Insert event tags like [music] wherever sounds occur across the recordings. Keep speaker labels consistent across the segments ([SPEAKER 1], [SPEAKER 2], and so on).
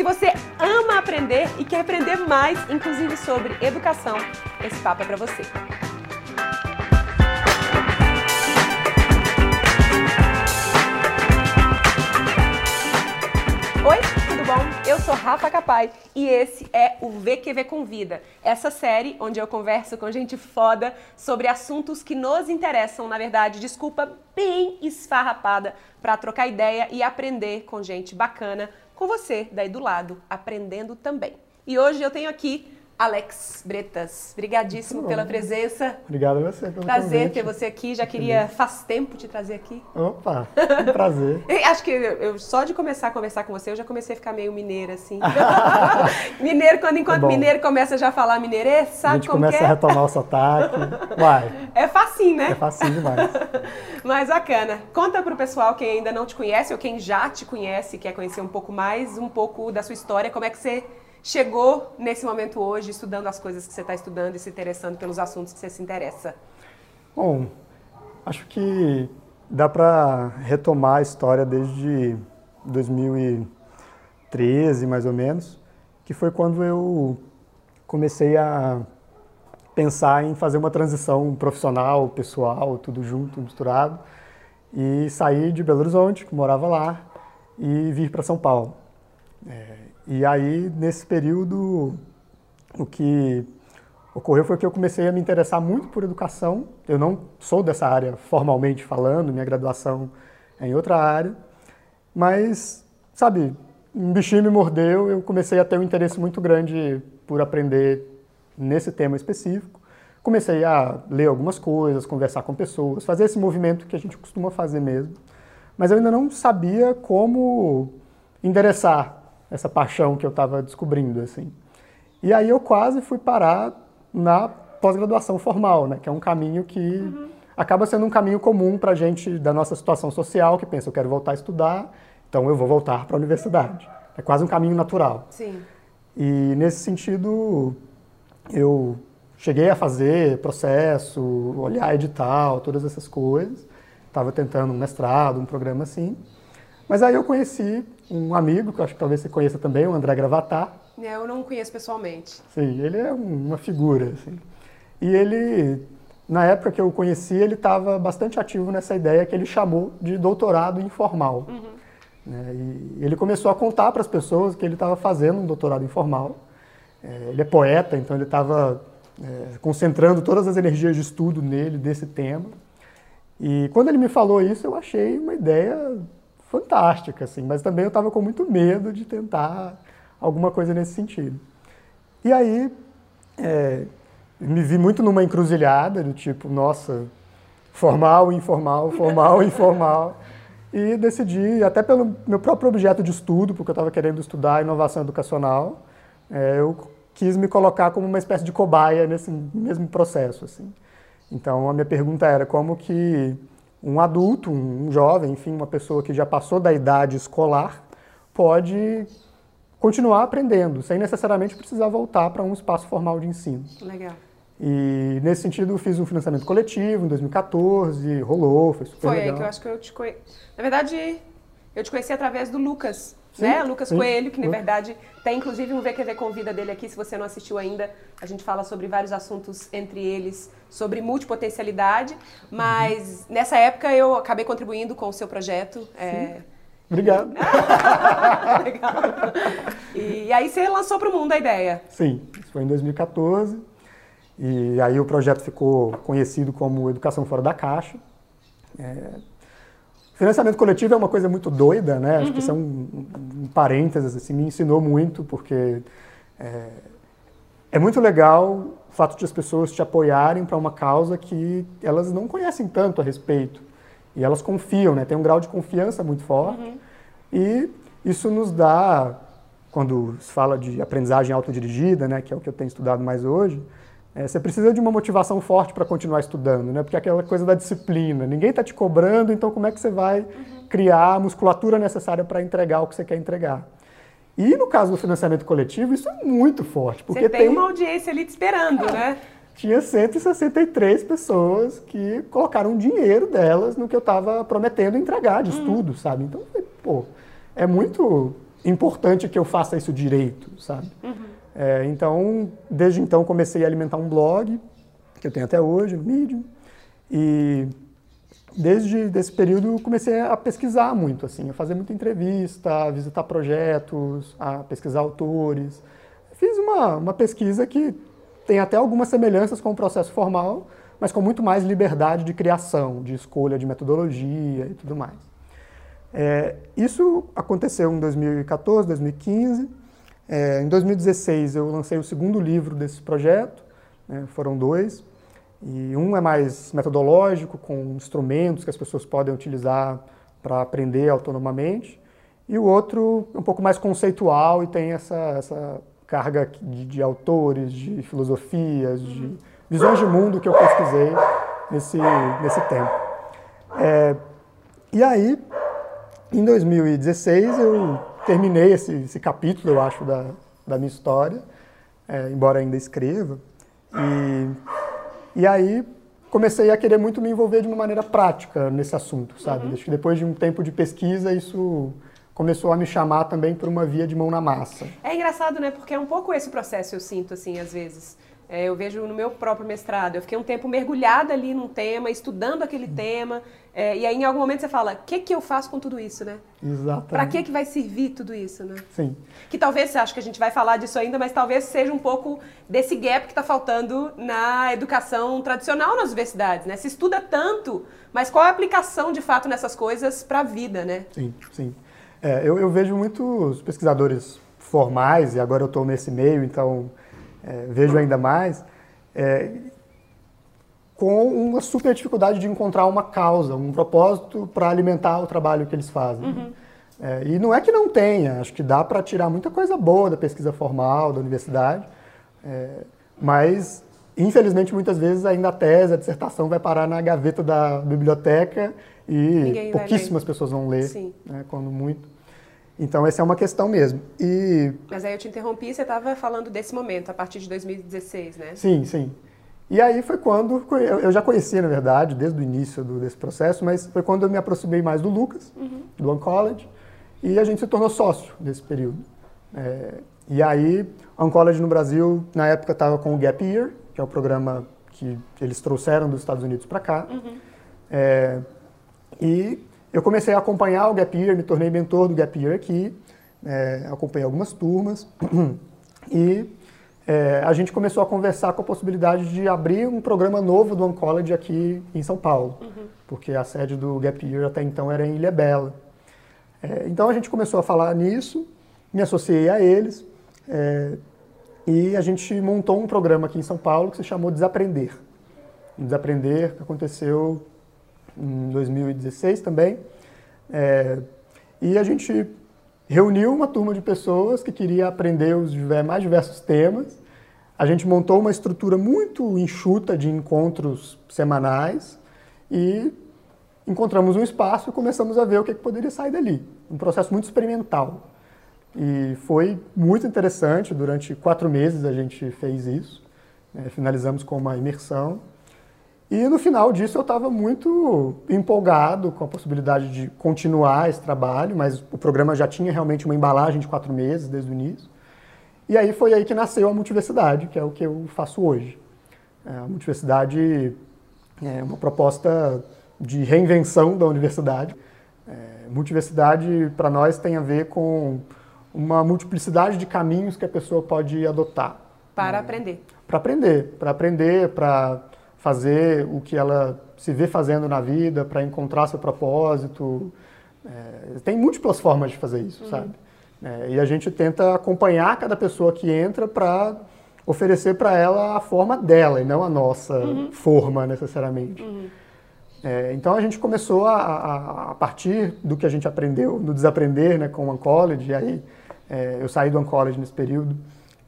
[SPEAKER 1] Se você ama aprender e quer aprender mais, inclusive sobre educação, esse papo é para você. Oi, tudo bom? Eu sou Rafa Capai e esse é o VQV Convida, essa série onde eu converso com gente foda sobre assuntos que nos interessam, na verdade, desculpa, bem esfarrapada, para trocar ideia e aprender com gente bacana, com você daí do lado, aprendendo também. E hoje eu tenho aqui Alex Bretas. Obrigadíssimo pela presença.
[SPEAKER 2] Obrigado a você pelo
[SPEAKER 1] Prazer
[SPEAKER 2] convite.
[SPEAKER 1] ter você aqui. Já queria faz tempo te trazer aqui.
[SPEAKER 2] Opa, um prazer. [laughs]
[SPEAKER 1] Acho que eu, só de começar a conversar com você, eu já comecei a ficar meio mineira, assim. [laughs] mineiro, quando enquanto
[SPEAKER 2] bom.
[SPEAKER 1] mineiro começa já a falar mineirês,
[SPEAKER 2] a
[SPEAKER 1] sabe
[SPEAKER 2] gente
[SPEAKER 1] como que
[SPEAKER 2] começa
[SPEAKER 1] é?
[SPEAKER 2] a retomar o sotaque. Uai,
[SPEAKER 1] É facinho, né?
[SPEAKER 2] é facinho demais. [laughs]
[SPEAKER 1] Mas bacana. Conta pro pessoal quem ainda não te conhece ou quem já te conhece, quer conhecer um pouco mais, um pouco da sua história, como é que você chegou nesse momento hoje, estudando as coisas que você está estudando e se interessando pelos assuntos que você se interessa.
[SPEAKER 2] Bom, acho que dá para retomar a história desde 2013, mais ou menos, que foi quando eu comecei a pensar em fazer uma transição profissional, pessoal, tudo junto, misturado, e sair de Belo Horizonte, que morava lá, e vir para São Paulo. É, e aí, nesse período, o que ocorreu foi que eu comecei a me interessar muito por educação. Eu não sou dessa área formalmente falando, minha graduação é em outra área, mas, sabe, um bichinho me mordeu, eu comecei a ter um interesse muito grande por aprender nesse tema específico. Comecei a ler algumas coisas, conversar com pessoas, fazer esse movimento que a gente costuma fazer mesmo. Mas eu ainda não sabia como endereçar essa paixão que eu estava descobrindo, assim. E aí eu quase fui parar na pós-graduação formal, né? Que é um caminho que acaba sendo um caminho comum para gente da nossa situação social, que pensa, eu quero voltar a estudar, então eu vou voltar para a universidade. É quase um caminho natural.
[SPEAKER 1] Sim.
[SPEAKER 2] E nesse sentido, eu cheguei a fazer processo, olhar edital, todas essas coisas. Estava tentando um mestrado, um programa assim. Mas aí eu conheci um amigo, que acho que talvez você conheça também, o André Gravatar.
[SPEAKER 1] É, Eu não conheço pessoalmente.
[SPEAKER 2] Sim, ele é um- uma figura, assim. E ele, na época que eu o conheci, ele estava bastante ativo nessa ideia que ele chamou de doutorado informal. né? E ele começou a contar para as pessoas que ele estava fazendo um doutorado informal. É, ele é poeta, então ele estava é, concentrando todas as energias de estudo nele, desse tema. E quando ele me falou isso, eu achei uma ideia fantástica, assim, mas também eu estava com muito medo de tentar alguma coisa nesse sentido. E aí, é, me vi muito numa encruzilhada do tipo, nossa, formal, informal, formal, [laughs] informal. E decidi, até pelo meu próprio objeto de estudo, porque eu estava querendo estudar inovação educacional, é, eu quis me colocar como uma espécie de cobaia nesse mesmo processo. Assim. Então, a minha pergunta era como que um adulto, um jovem, enfim, uma pessoa que já passou da idade escolar, pode continuar aprendendo, sem necessariamente precisar voltar para um espaço formal de ensino.
[SPEAKER 1] Legal.
[SPEAKER 2] E nesse sentido, eu fiz um financiamento coletivo em 2014, rolou, foi super
[SPEAKER 1] Foi
[SPEAKER 2] legal.
[SPEAKER 1] aí que eu acho que eu te conheci. Na verdade, eu te conheci através do Lucas,
[SPEAKER 2] Sim,
[SPEAKER 1] né? Lucas
[SPEAKER 2] sim.
[SPEAKER 1] Coelho, que na verdade tem inclusive um VQV Convida dele aqui, se você não assistiu ainda. A gente fala sobre vários assuntos, entre eles sobre multipotencialidade. Mas
[SPEAKER 2] Uhum.
[SPEAKER 1] nessa época eu acabei contribuindo com o seu projeto. é,
[SPEAKER 2] Obrigado. [laughs]
[SPEAKER 1] Legal. E aí você lançou para o mundo a ideia.
[SPEAKER 2] Sim, isso foi em 2014. E aí o projeto ficou conhecido como Educação Fora da Caixa. É, Financiamento coletivo é uma coisa muito doida, né? Acho que isso é um, um parênteses, assim, me ensinou muito, porque é, é muito legal o fato de as pessoas te apoiarem para uma causa que elas não conhecem tanto a respeito. E elas confiam, né? Tem um grau de confiança muito forte. E isso nos dá, quando se fala de aprendizagem autodirigida, né? Que é o que eu tenho estudado mais hoje, é, você precisa de uma motivação forte para continuar estudando, né? Porque é aquela coisa da disciplina. Ninguém está te cobrando, então como é que você vai criar a musculatura necessária para entregar o que você quer entregar? E no caso do financiamento coletivo, isso é muito forte, porque
[SPEAKER 1] Você tem uma audiência ali te esperando, né?
[SPEAKER 2] tinha 163 pessoas que colocaram dinheiro delas no que eu estava prometendo entregar de estudo, sabe? Então, pô, é muito importante que eu faça isso direito, sabe? Uhum. É, então, desde então comecei a alimentar um blog que eu tenho até hoje no Medium e desde esse período comecei a pesquisar muito, assim, a fazer muita entrevista, a visitar projetos, a pesquisar autores. Fiz uma, uma pesquisa que tem até algumas semelhanças com o processo formal, mas com muito mais liberdade de criação, de escolha de metodologia e tudo mais. É, isso aconteceu em 2014, 2015. É, em 2016 eu lancei o segundo livro desse projeto, né, foram dois. E um é mais metodológico, com instrumentos que as pessoas podem utilizar para aprender autonomamente. E o outro é um pouco mais conceitual e tem essa, essa carga de, de autores, de filosofias, de visões de mundo que eu pesquisei nesse, nesse tempo. É, e aí, em 2016, eu terminei esse, esse capítulo, eu acho, da, da minha história, é, embora ainda escreva. E, e aí comecei a querer muito me envolver de uma maneira prática nesse assunto, sabe? Uhum. Acho que depois de um tempo de pesquisa, isso começou a me chamar também por uma via de mão na massa.
[SPEAKER 1] É engraçado, né? Porque é um pouco esse processo, eu sinto, assim, às vezes. É, eu vejo no meu próprio mestrado, eu fiquei um tempo mergulhada ali num tema, estudando aquele tema, é, e aí em algum momento você fala, o que, que eu faço com tudo isso, né?
[SPEAKER 2] Exatamente.
[SPEAKER 1] Para que, que vai servir tudo isso, né?
[SPEAKER 2] Sim.
[SPEAKER 1] Que talvez, você acha que a gente vai falar disso ainda, mas talvez seja um pouco desse gap que está faltando na educação tradicional nas universidades, né? Se estuda tanto, mas qual é a aplicação de fato nessas coisas para a vida, né?
[SPEAKER 2] Sim, sim. É, eu, eu, vejo muitos pesquisadores formais, e agora eu estou nesse meio, então é, vejo ainda mais, é, com uma super dificuldade de encontrar uma causa, um propósito para alimentar o trabalho que eles fazem. Uhum. É, e não é que não tenha, acho que dá para tirar muita coisa boa da pesquisa formal, da universidade, é, mas infelizmente muitas vezes ainda a tese, a dissertação vai parar na gaveta da biblioteca e pouquíssimas pessoas vão ler, né, quando muito. Então, essa é uma questão mesmo. E...
[SPEAKER 1] Mas aí eu te interrompi, você estava falando desse momento, a partir de 2016, né?
[SPEAKER 2] Sim, sim. E aí foi quando, eu já conhecia, na verdade, desde o início do, desse processo, mas foi quando eu me aproximei mais do Lucas, uhum. do Oncology, e a gente se tornou sócio nesse período. É, e aí, a Oncology no Brasil, na época, estava com o Gap Year, que é o programa que eles trouxeram dos Estados Unidos para cá. Uhum. É, e eu comecei a acompanhar o Gap Year, me tornei mentor do Gap Year aqui, é, acompanhei algumas turmas [clears throat] e é, a gente começou a conversar com a possibilidade de abrir um programa novo do Oncology aqui em São Paulo, uhum. porque a sede do Gap Year até então era em Ilha Bela. É, então a gente começou a falar nisso, me associei a eles é, e a gente montou um programa aqui em São Paulo que se chamou Desaprender. Desaprender que aconteceu em 2016 também. É, e a gente reuniu uma turma de pessoas que queria aprender os mais diversos temas. A gente montou uma estrutura muito enxuta de encontros semanais e encontramos um espaço e começamos a ver o que, que poderia sair dali. Um processo muito experimental. E foi muito interessante. Durante quatro meses a gente fez isso. É, finalizamos com uma imersão. E no final disso eu estava muito empolgado com a possibilidade de continuar esse trabalho, mas o programa já tinha realmente uma embalagem de quatro meses desde o início. E aí foi aí que nasceu a Multiversidade, que é o que eu faço hoje. É, a Multiversidade é uma proposta de reinvenção da universidade. É, multiversidade, para nós, tem a ver com uma multiplicidade de caminhos que a pessoa pode adotar.
[SPEAKER 1] Para né? aprender.
[SPEAKER 2] Para aprender. Para aprender, para fazer o que ela se vê fazendo na vida, para encontrar seu propósito. É, tem múltiplas formas de fazer isso, uhum. sabe? É, e a gente tenta acompanhar cada pessoa que entra para oferecer para ela a forma dela e não a nossa uhum. forma necessariamente. Uhum. É, então a gente começou a, a, a, partir do que a gente aprendeu no desaprender né, com o Uncollege, e aí é, eu saí do Uncollege nesse período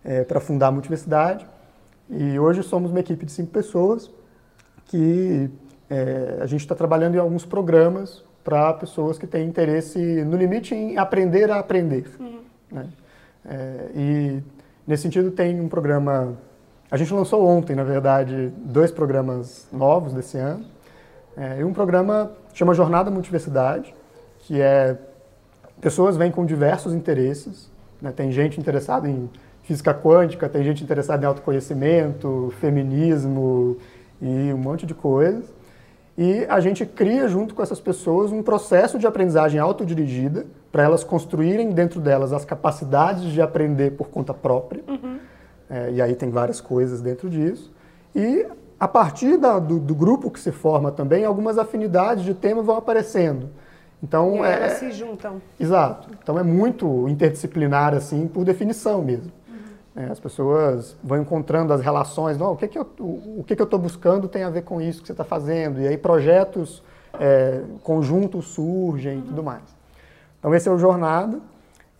[SPEAKER 2] é, para fundar a Multiversidade, e hoje somos uma equipe de cinco pessoas, que é, a gente está trabalhando em alguns programas para pessoas que têm interesse, no limite, em aprender a aprender. Uhum. Né? É, e, nesse sentido, tem um programa... A gente lançou ontem, na verdade, dois programas novos desse ano. É, e um programa chama Jornada Multiversidade, que é pessoas vêm com diversos interesses. Né? Tem gente interessada em física quântica, tem gente interessada em autoconhecimento, feminismo e um monte de coisas. E a gente cria junto com essas pessoas um processo de aprendizagem autodirigida para elas construírem dentro delas as capacidades de aprender por conta própria. Uhum. É, e aí tem várias coisas dentro disso. E a partir da, do, do, grupo que se forma também, algumas afinidades de tema vão aparecendo. Então,
[SPEAKER 1] e é, elas se juntam.
[SPEAKER 2] Exato. Então é muito interdisciplinar, assim, por definição mesmo. É, as pessoas vão encontrando as relações, não, o que, que eu o que, que eu estou buscando tem a ver com isso que você está fazendo, e aí projetos é, conjuntos surgem e tudo mais. Então esse é o Jornada,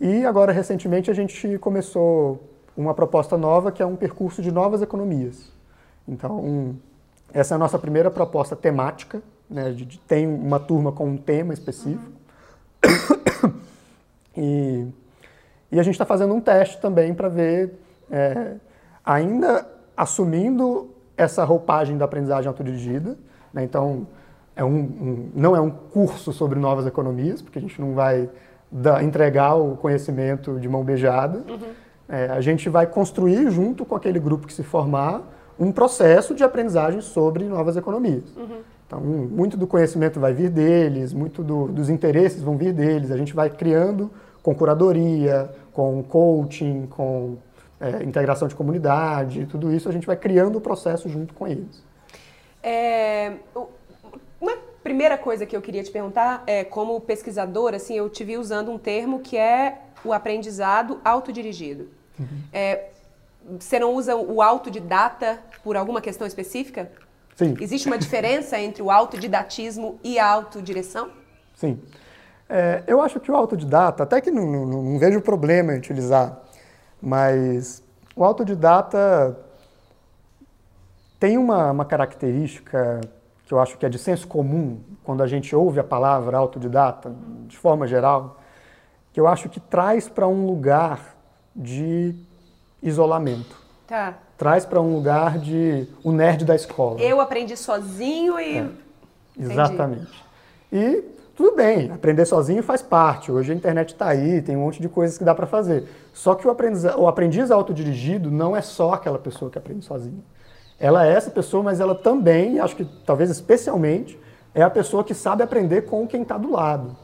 [SPEAKER 2] e agora recentemente a gente começou uma proposta nova que é um percurso de novas economias. Então, um, essa é a nossa primeira proposta temática, né, de, de, tem uma turma com um tema específico. Uhum. [coughs] e, e a gente está fazendo um teste também para ver, é, ainda assumindo essa roupagem da aprendizagem autodirigida, né, então é um, um, não é um curso sobre novas economias, porque a gente não vai da, entregar o conhecimento de mão beijada, uhum. É, a gente vai construir, junto com aquele grupo que se formar, um processo de aprendizagem sobre novas economias. Uhum. Então, muito do conhecimento vai vir deles, muito do, dos interesses vão vir deles. A gente vai criando com curadoria, com coaching, com é, integração de comunidade, tudo isso a gente vai criando o processo junto com eles.
[SPEAKER 1] É, uma primeira coisa que eu queria te perguntar é, como pesquisador, assim, eu te vi usando um termo que é o aprendizado autodirigido. Uhum. É, você não usa o autodidata por alguma questão específica?
[SPEAKER 2] Sim.
[SPEAKER 1] Existe uma diferença entre o autodidatismo e a autodireção?
[SPEAKER 2] Sim. É, eu acho que o autodidata, até que não, não, não, vejo problema em utilizar, mas o autodidata tem uma, uma característica que eu acho que é de senso comum quando a gente ouve a palavra autodidata, de forma geral, que eu acho que traz para um lugar de isolamento.
[SPEAKER 1] Tá.
[SPEAKER 2] Traz para um lugar de o nerd da escola.
[SPEAKER 1] Eu aprendi sozinho e. É.
[SPEAKER 2] Exatamente. E tudo bem, aprender sozinho faz parte. Hoje a internet está aí, tem um monte de coisas que dá para fazer. Só que o aprendiz, o aprendiz autodirigido não é só aquela pessoa que aprende sozinho. Ela é essa pessoa, mas ela também, acho que talvez especialmente, é a pessoa que sabe aprender com quem está do lado.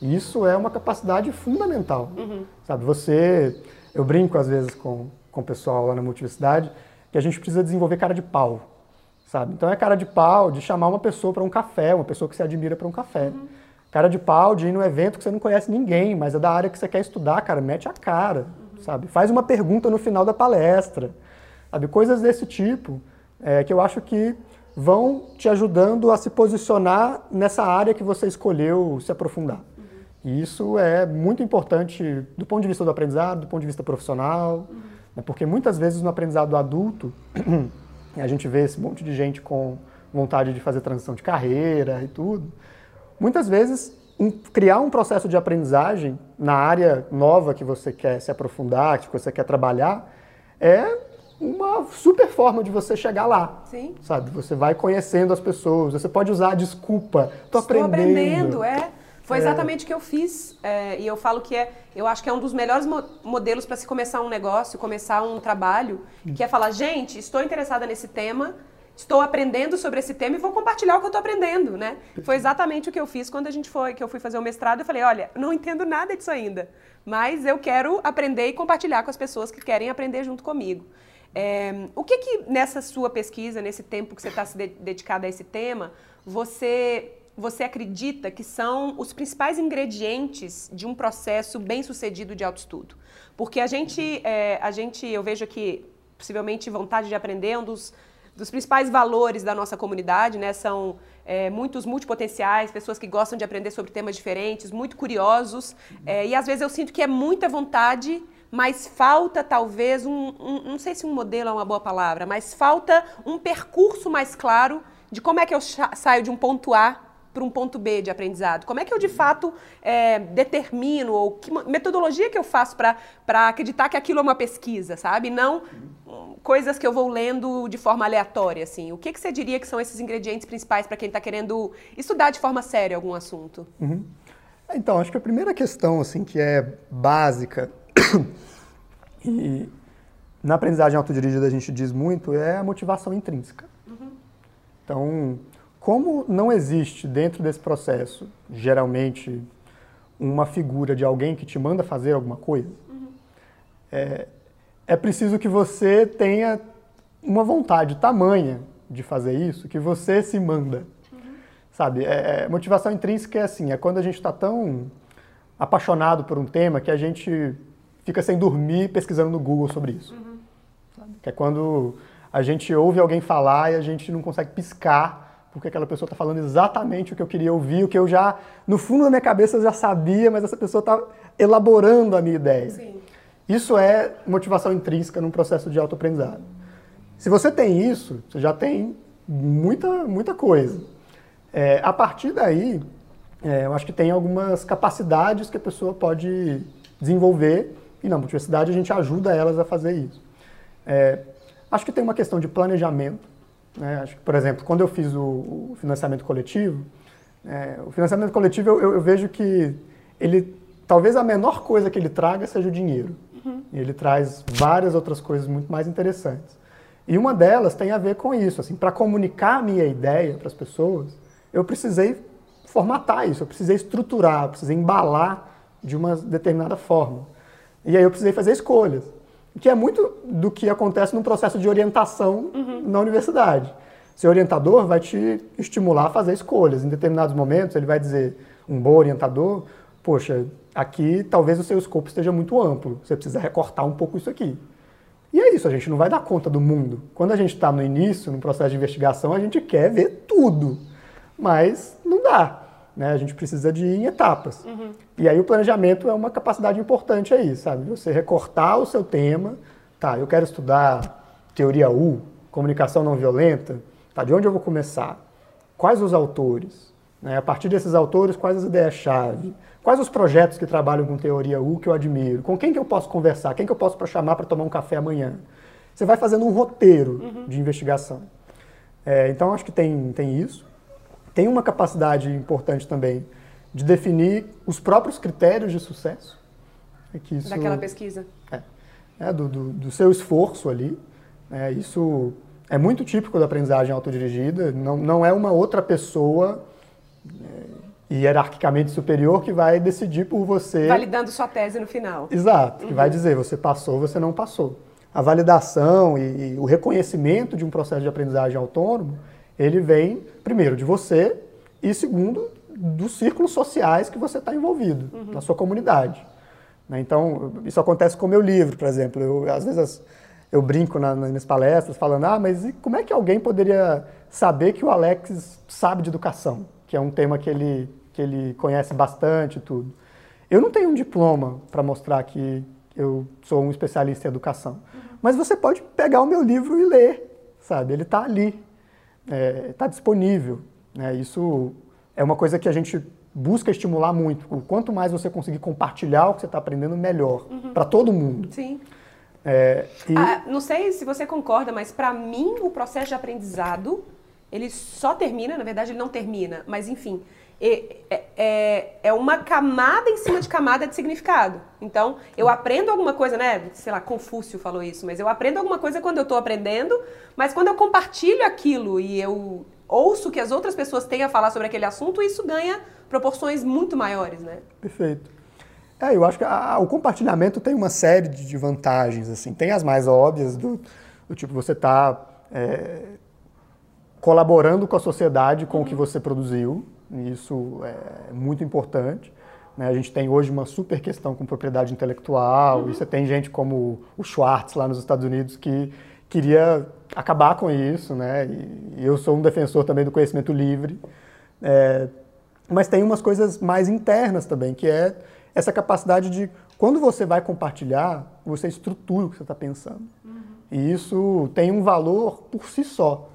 [SPEAKER 2] Isso é uma capacidade fundamental. Uhum. Sabe, você eu brinco às vezes com, com o pessoal lá na multiplicidade que a gente precisa desenvolver cara de pau, sabe? Então é cara de pau de chamar uma pessoa para um café, uma pessoa que você admira para um café. Uhum. Cara de pau de ir num evento que você não conhece ninguém, mas é da área que você quer estudar, cara, mete a cara, sabe? Faz uma pergunta no final da palestra, sabe? Coisas desse tipo é, que eu acho que vão te ajudando a se posicionar nessa área que você escolheu se aprofundar. E isso é muito importante do ponto de vista do aprendizado, do ponto de vista profissional, uhum. né? porque muitas vezes no aprendizado adulto, [clears throat] a gente vê esse monte de gente com vontade de fazer transição de carreira e tudo. Muitas vezes, criar um processo de aprendizagem na área nova que você quer se aprofundar, que você quer trabalhar, é uma super forma de você chegar lá.
[SPEAKER 1] Sim.
[SPEAKER 2] Sabe? Você vai conhecendo as pessoas, você pode usar a desculpa. Estou aprendendo.
[SPEAKER 1] aprendendo, é. Foi é. exatamente o que eu fiz. É, e eu falo que é, eu acho que é um dos melhores mo modelos para se começar um negócio, começar um trabalho, que é falar, gente, estou interessada nesse tema, estou aprendendo sobre esse tema e vou compartilhar o que eu estou aprendendo, né? Foi exatamente o que eu fiz quando a gente foi, que eu fui fazer o mestrado. Eu falei, olha, não entendo nada disso ainda, mas eu quero aprender e compartilhar com as pessoas que querem aprender junto comigo. É, o que que nessa sua pesquisa, nesse tempo que você está se de a esse tema, você você acredita que são os principais ingredientes de um processo bem sucedido de autoestudo? Porque a gente, é, a gente, eu vejo que possivelmente vontade de aprender é um dos, dos principais valores da nossa comunidade, né? São é, muitos multipotenciais, pessoas que gostam de aprender sobre temas diferentes, muito curiosos. É, e às vezes eu sinto que é muita vontade, mas falta talvez um, um, não sei se um modelo é uma boa palavra, mas falta um percurso mais claro de como é que eu saio de um ponto A para um ponto B de aprendizado? Como é que eu de fato é, determino ou que metodologia que eu faço para acreditar que aquilo é uma pesquisa, sabe? Não coisas que eu vou lendo de forma aleatória, assim. O que, que você diria que são esses ingredientes principais para quem está querendo estudar de forma séria algum assunto?
[SPEAKER 2] Uhum. Então, acho que a primeira questão, assim, que é básica [coughs] e na aprendizagem autodirigida a gente diz muito é a motivação intrínseca. Uhum. Então, como não existe dentro desse processo, geralmente, uma figura de alguém que te manda fazer alguma coisa, uhum. é, é preciso que você tenha uma vontade tamanha de fazer isso que você se manda. Uhum. Sabe? É, é motivação intrínseca é assim, é quando a gente está tão apaixonado por um tema que a gente fica sem dormir pesquisando no Google sobre isso. Uhum. Que é quando a gente ouve alguém falar e a gente não consegue piscar porque aquela pessoa está falando exatamente o que eu queria ouvir, o que eu já, no fundo da minha cabeça, eu já sabia, mas essa pessoa está elaborando a minha ideia. Sim. Isso é motivação intrínseca num processo de autoaprendizado. Se você tem isso, você já tem muita, muita coisa. É, a partir daí, é, eu acho que tem algumas capacidades que a pessoa pode desenvolver e na universidade a gente ajuda elas a fazer isso. É, acho que tem uma questão de planejamento. Né? Acho que, por exemplo, quando eu fiz o, o financiamento coletivo, é, o financiamento coletivo eu, eu, eu, vejo que ele, talvez a menor coisa que ele traga seja o dinheiro. Uhum. Ele traz várias outras coisas muito mais interessantes. E uma delas tem a ver com isso. Assim, para comunicar a minha ideia para as pessoas, eu precisei formatar isso, eu precisei estruturar, eu precisei embalar de uma determinada forma. E aí eu precisei fazer escolhas, que é muito do que acontece no processo de orientação uhum. na universidade. Seu orientador vai te estimular a fazer escolhas. Em determinados momentos, ele vai dizer, um bom orientador, poxa, aqui talvez o seu escopo esteja muito amplo, você precisa recortar um pouco isso aqui. E é isso, a gente não vai dar conta do mundo. Quando a gente está no início, no processo de investigação, a gente quer ver tudo, mas não dá. Né? A gente precisa de ir em etapas. Uhum. E aí o planejamento é uma capacidade importante aí, sabe? Você recortar o seu tema, tá, eu quero estudar teoria U, comunicação não violenta, tá, de onde eu vou começar? Quais os autores? Né? A partir desses autores, quais as ideias-chave? Quais os projetos que trabalham com teoria U que eu admiro? Com quem que eu posso conversar? Quem que eu posso chamar para tomar um café amanhã? Você vai fazendo um roteiro uhum. de investigação. É, então, acho que tem, tem isso. Tem uma capacidade importante também de definir os próprios critérios de sucesso.
[SPEAKER 1] É isso, Daquela pesquisa.
[SPEAKER 2] É, é do, do, do, seu esforço ali. É, isso é muito típico da aprendizagem autodirigida. Não, não é uma outra pessoa é, hierarquicamente superior que vai decidir por você.
[SPEAKER 1] Validando sua tese no final.
[SPEAKER 2] Exato, uhum. que vai dizer você passou, você não passou. A validação e, e, o reconhecimento de um processo de aprendizagem autônomo, ele vem, primeiro, de você e, segundo, dos círculos sociais que você está envolvido, uhum. na sua comunidade. Né? Então, isso acontece com o meu livro, por exemplo. Eu, às vezes eu brinco na, nas palestras falando, ah, mas como é que alguém poderia saber que o Alex sabe de educação? Que é um tema que ele, que ele conhece bastante tudo. Eu não tenho um diploma para mostrar que eu sou um especialista em educação, uhum. mas você pode pegar o meu livro e ler, sabe? Ele está ali, está é, tá disponível. Né? Isso é uma coisa que a gente busca estimular muito. O quanto mais você conseguir compartilhar o que você está aprendendo, melhor uhum. para todo mundo.
[SPEAKER 1] Sim. É, e... ah, não sei se você concorda, mas para mim o processo de aprendizado ele só termina, na verdade ele não termina, mas enfim, é, é, é, uma camada em cima de camada de significado. Então, eu aprendo alguma coisa, né? Sei lá, Confúcio falou isso, mas eu aprendo alguma coisa quando eu estou aprendendo, mas quando eu compartilho aquilo e eu ouço que as outras pessoas têm a falar sobre aquele assunto, isso ganha proporções muito maiores, né?
[SPEAKER 2] Perfeito. É, eu acho que a, o compartilhamento tem uma série de, vantagens, assim. Tem as mais óbvias, do, do tipo, você está é, colaborando com a sociedade com o que você produziu, e isso é muito importante. Né? A gente tem hoje uma super questão com propriedade intelectual, uhum. e você tem gente como o Schwartz lá nos Estados Unidos que queria acabar com isso, né? E eu sou um defensor também do conhecimento livre. É, mas tem umas coisas mais internas também, que é essa capacidade de, quando você vai compartilhar, você estrutura o que você está pensando. Uhum. E isso tem um valor por si só.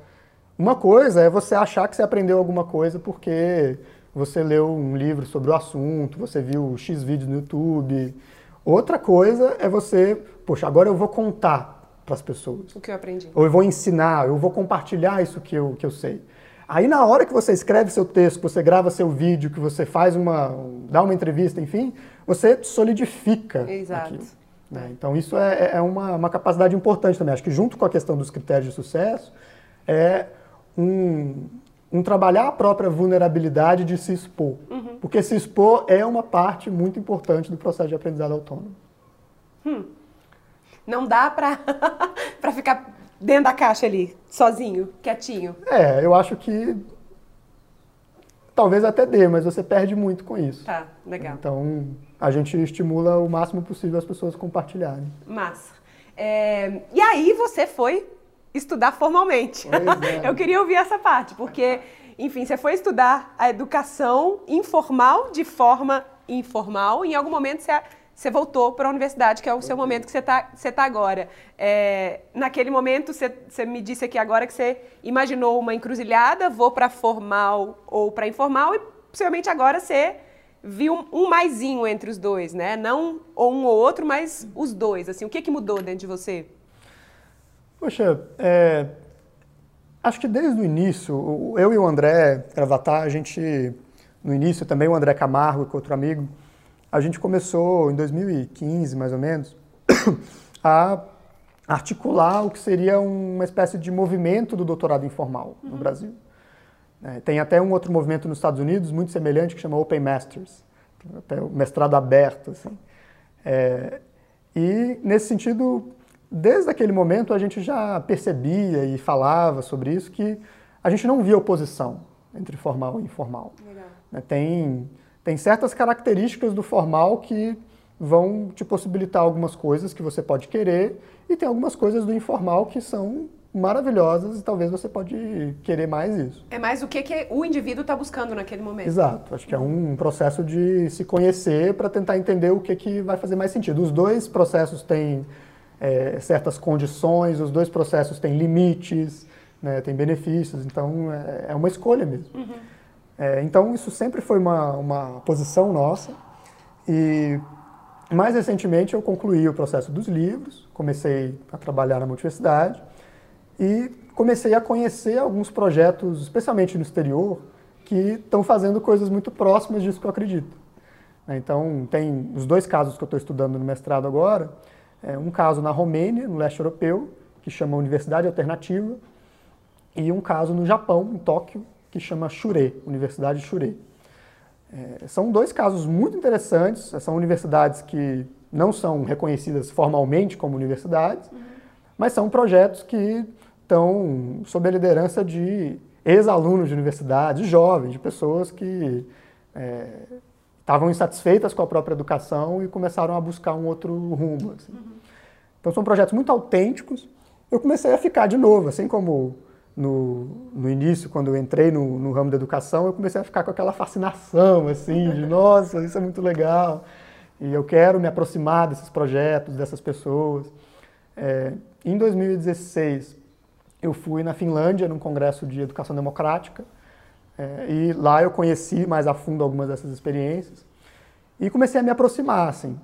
[SPEAKER 2] Uma coisa é você achar que você aprendeu alguma coisa porque você leu um livro sobre o assunto, você viu X vídeos no YouTube. Outra coisa é você, poxa, agora eu vou contar para as pessoas.
[SPEAKER 1] O que eu aprendi.
[SPEAKER 2] Ou eu vou ensinar, eu vou compartilhar isso que eu, que eu sei. Aí na hora que você escreve seu texto, que você grava seu vídeo, que você faz uma, dá uma entrevista, enfim, você solidifica
[SPEAKER 1] Exato.
[SPEAKER 2] aquilo. Né? Então isso é, é uma, uma, capacidade importante também. Acho que junto com a questão dos critérios de sucesso, é um, um trabalhar a própria vulnerabilidade de se expor. Uhum. Porque se expor é uma parte muito importante do processo de aprendizado autônomo.
[SPEAKER 1] Hum. Não dá para [laughs] ficar dentro da caixa ali, sozinho, quietinho.
[SPEAKER 2] É, eu acho que talvez até dê, mas você perde muito com isso.
[SPEAKER 1] Tá, legal.
[SPEAKER 2] Então, a gente estimula o máximo possível as pessoas compartilharem.
[SPEAKER 1] Massa. É, e aí você foi estudar formalmente.
[SPEAKER 2] É. [laughs]
[SPEAKER 1] eu queria ouvir essa parte, porque, enfim, você foi estudar a educação informal de forma informal. Em algum momento você você voltou para a universidade, que é o seu momento que você está você tá agora. É, naquele momento, você, você, me disse aqui agora que você imaginou uma encruzilhada, vou para formal ou para informal, e possivelmente agora você viu um maisinho entre os dois, né? Não um ou outro, mas os dois. Assim, o que, que mudou dentro de você?
[SPEAKER 2] Poxa, é, acho que desde o início, eu e o André Gravatar, a gente, no início também o André Camargo, que é outro amigo, a gente começou em 2015, mais ou menos, [coughs] a articular o que seria uma espécie de movimento do doutorado informal no uhum. Brasil. É, tem até um outro movimento nos Estados Unidos muito semelhante que chama Open Masters, até o mestrado aberto. Assim. É, e nesse sentido, desde aquele momento a gente já percebia e falava sobre isso que a gente não via oposição entre formal e informal.
[SPEAKER 1] Legal.
[SPEAKER 2] Né, tem tem certas características do formal que vão te possibilitar algumas coisas que você pode querer e tem algumas coisas do informal que são maravilhosas e talvez você pode querer mais isso.
[SPEAKER 1] É mais o que, que o indivíduo está buscando naquele momento.
[SPEAKER 2] Exato. Acho que é um processo de se conhecer para tentar entender o que, que vai fazer mais sentido. Os dois processos têm é, certas condições, os dois processos têm limites, né, têm benefícios, então é, é uma escolha mesmo. Uhum. É, então, isso sempre foi uma, uma posição nossa. E mais recentemente eu concluí o processo dos livros, comecei a trabalhar na universidade e comecei a conhecer alguns projetos, especialmente no exterior, que estão fazendo coisas muito próximas disso que eu acredito. Então, tem os dois casos que eu estou estudando no mestrado agora. É um caso na Romênia, no leste europeu, que chama Universidade Alternativa, e um caso no Japão, em Tóquio, que chama Shure, Universidade Shure. É, são dois casos muito interessantes, são universidades que não são reconhecidas formalmente como universidades, uhum. mas são projetos que estão sob a liderança de ex-alunos de universidades, jovens, de pessoas que é, estavam insatisfeitas com a própria educação e começaram a buscar um outro rumo. Assim. Uhum. Então são projetos muito autênticos. Eu comecei a ficar de novo, assim como no, no início, quando eu entrei no, no, ramo da educação, eu comecei a ficar com aquela fascinação, assim, de [laughs] nossa, isso é muito legal, e eu quero me aproximar desses projetos, dessas pessoas. É, em 2016, eu fui na Finlândia, num congresso de educação democrática, é, e lá eu conheci mais a fundo algumas dessas experiências, e comecei a me aproximar, assim.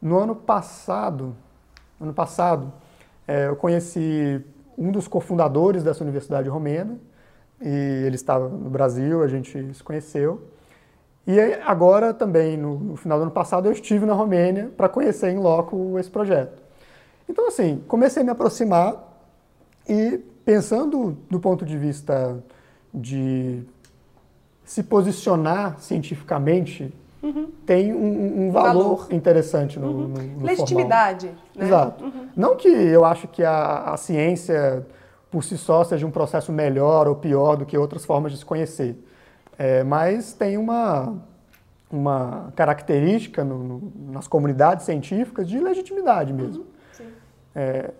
[SPEAKER 2] No ano passado, ano passado, é, eu conheci um dos cofundadores dessa universidade romena, e ele estava no Brasil, a gente se conheceu. E agora também, no, final do ano passado, eu estive na Romênia para conhecer em loco esse projeto. Então, assim, comecei a me aproximar e pensando do ponto de vista de se posicionar cientificamente uhum. tem um, um valor, valor, interessante no, uhum. no, no
[SPEAKER 1] Legitimidade.
[SPEAKER 2] Né? Exato. Uhum. Não que eu acho que a, a ciência por si só seja um processo melhor ou pior do que outras formas de se conhecer. É, mas tem uma, uma característica no, nas comunidades científicas de legitimidade mesmo. Uhum. É,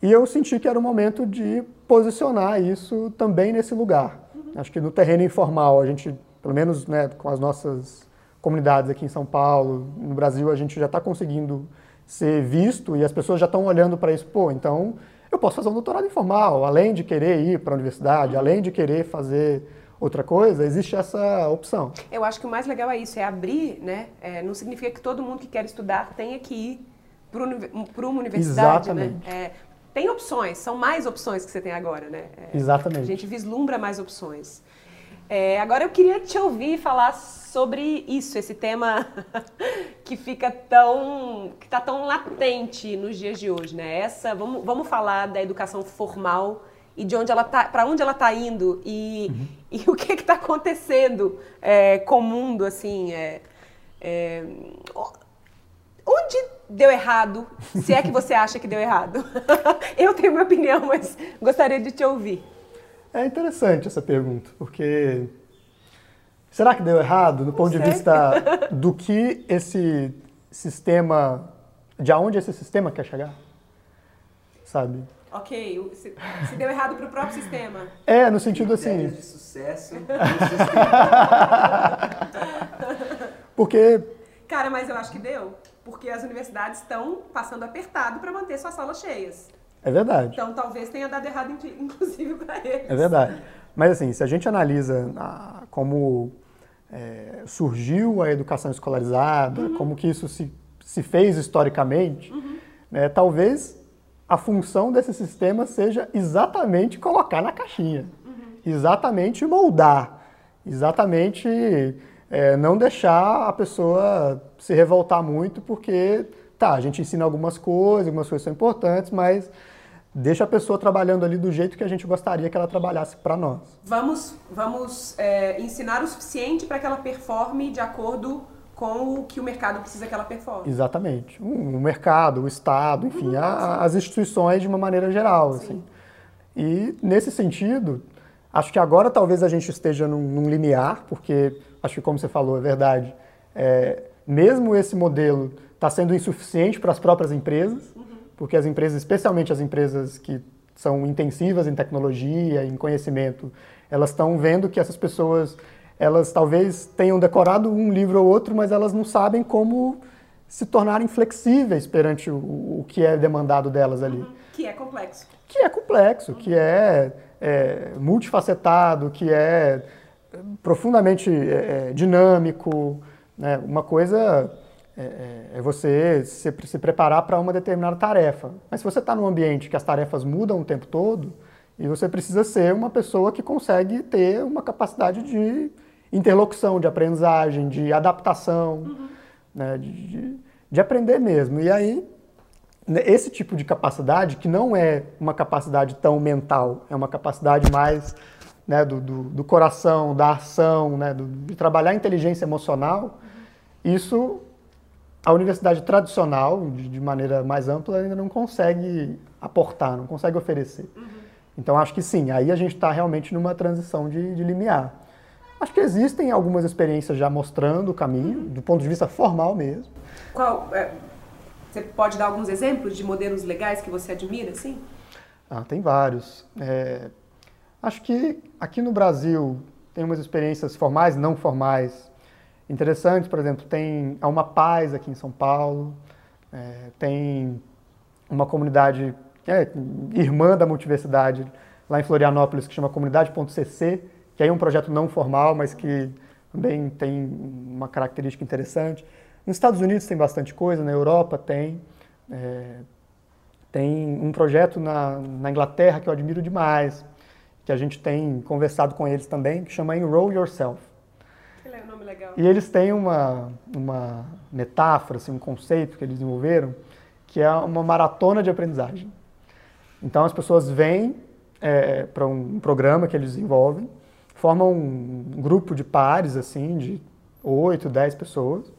[SPEAKER 2] e eu senti que era o momento de posicionar isso também nesse lugar. Uhum. Acho que no terreno informal, a gente, pelo menos né, com as nossas comunidades aqui em São Paulo, no Brasil, a gente já está conseguindo ser visto e as pessoas já estão olhando para isso. Pô, então eu posso fazer um doutorado informal, além de querer ir para a universidade, além de querer fazer outra coisa, existe essa opção.
[SPEAKER 1] Eu acho que o mais legal é isso, é abrir, né? É, não significa que todo mundo que quer estudar tenha que ir para uma universidade,
[SPEAKER 2] né?
[SPEAKER 1] Exatamente.
[SPEAKER 2] né? É,
[SPEAKER 1] tem opções, são mais opções que você tem agora, né?
[SPEAKER 2] É, Exatamente.
[SPEAKER 1] A gente vislumbra mais opções. É, agora eu queria te ouvir falar sobre isso, esse tema [laughs] que fica tão, que está tão latente nos dias de hoje, né? Essa, vamos, vamos falar da educação formal e de onde ela tá, para onde ela está indo e, uhum. e [laughs] o que está acontecendo é, com o mundo, assim, é, é, onde deu errado, se é que você acha que deu errado? [laughs] Eu tenho minha opinião, mas gostaria de te ouvir.
[SPEAKER 2] É interessante essa pergunta, porque será que deu errado do ponto de vista do que esse sistema, de onde esse sistema quer chegar? Sabe?
[SPEAKER 1] Ok, se, se deu errado para o próprio sistema.
[SPEAKER 2] É, no sentido assim.
[SPEAKER 3] de sucesso. [laughs]
[SPEAKER 2] Porque.
[SPEAKER 1] Cara, mas eu acho que deu. Porque as universidades estão passando apertado para manter suas salas cheias.
[SPEAKER 2] É verdade.
[SPEAKER 1] Então talvez tenha dado errado, [laughs] inclusive, para eles.
[SPEAKER 2] É verdade. Mas assim, se a gente analisa a, como é, surgiu a educação escolarizada, uhum. como que isso se, se fez historicamente, uhum. né, talvez a função desse sistema seja exatamente colocar na caixinha, uhum. exatamente moldar, exatamente é, não deixar a pessoa se revoltar muito, porque tá, a gente ensina algumas coisas, algumas coisas são importantes, mas deixa a pessoa trabalhando ali do jeito que a gente gostaria que ela trabalhasse para nós.
[SPEAKER 1] Vamos, vamos é, ensinar o suficiente para que ela performe de acordo com o que o mercado precisa que ela performe.
[SPEAKER 2] Exatamente. O mercado, o Estado, enfim, uhum, a, as instituições de uma maneira geral. Assim. E nesse sentido, acho que agora talvez a gente esteja num, num limiar, porque acho que como você falou, é verdade, é, mesmo esse modelo está sendo insuficiente para as próprias empresas, uhum. porque as empresas, especialmente as empresas que são intensivas em tecnologia, em conhecimento, elas estão vendo que essas pessoas elas talvez tenham decorado um livro ou outro, mas elas não sabem como se tornarem flexíveis perante o, o que é demandado delas ali. Uhum.
[SPEAKER 1] Que é complexo.
[SPEAKER 2] Que é complexo, uhum. que é, é, multifacetado, que é profundamente é, é dinâmico. Né? Uma coisa é, é, é você se, se preparar para uma determinada tarefa. Mas se você está num ambiente que as tarefas mudam o tempo todo, e você precisa ser uma pessoa que consegue ter uma capacidade de interlocução, de aprendizagem, de adaptação, uhum. né, de, de, de, aprender mesmo. E aí, né, esse tipo de capacidade, que não é uma capacidade tão mental, é uma capacidade mais né, do, do, do, coração, da ação, né, do, de trabalhar a inteligência emocional, uhum. isso a universidade tradicional, de, de, maneira mais ampla, ainda não consegue aportar, não consegue oferecer. Uhum. Então, acho que sim, aí a gente está realmente numa transição de, de limiar. Acho que existem algumas experiências já mostrando o caminho, do ponto de vista formal mesmo.
[SPEAKER 1] Qual, é, você pode dar alguns exemplos de modelos legais que você admira, sim?
[SPEAKER 2] Ah, tem vários. É, acho que aqui no Brasil tem umas experiências formais, não formais, interessantes. Por exemplo, tem a Uma Paz aqui em São Paulo, é, tem uma comunidade é, irmã da multiversidade lá em Florianópolis que chama Comunidade.cc, que é um projeto não formal, mas que também tem uma característica interessante. Nos Estados Unidos tem bastante coisa, na Europa tem. É, tem um projeto na, na, Inglaterra que eu admiro demais, que a gente tem conversado com eles também, que chama Enroll Yourself.
[SPEAKER 1] Que é um nome legal.
[SPEAKER 2] E eles têm uma, uma metáfora, assim, um conceito que eles desenvolveram, que é uma maratona de aprendizagem. Então as pessoas vêm é, para um programa que eles desenvolvem, formam um grupo de pares, assim, de 8, 10 pessoas,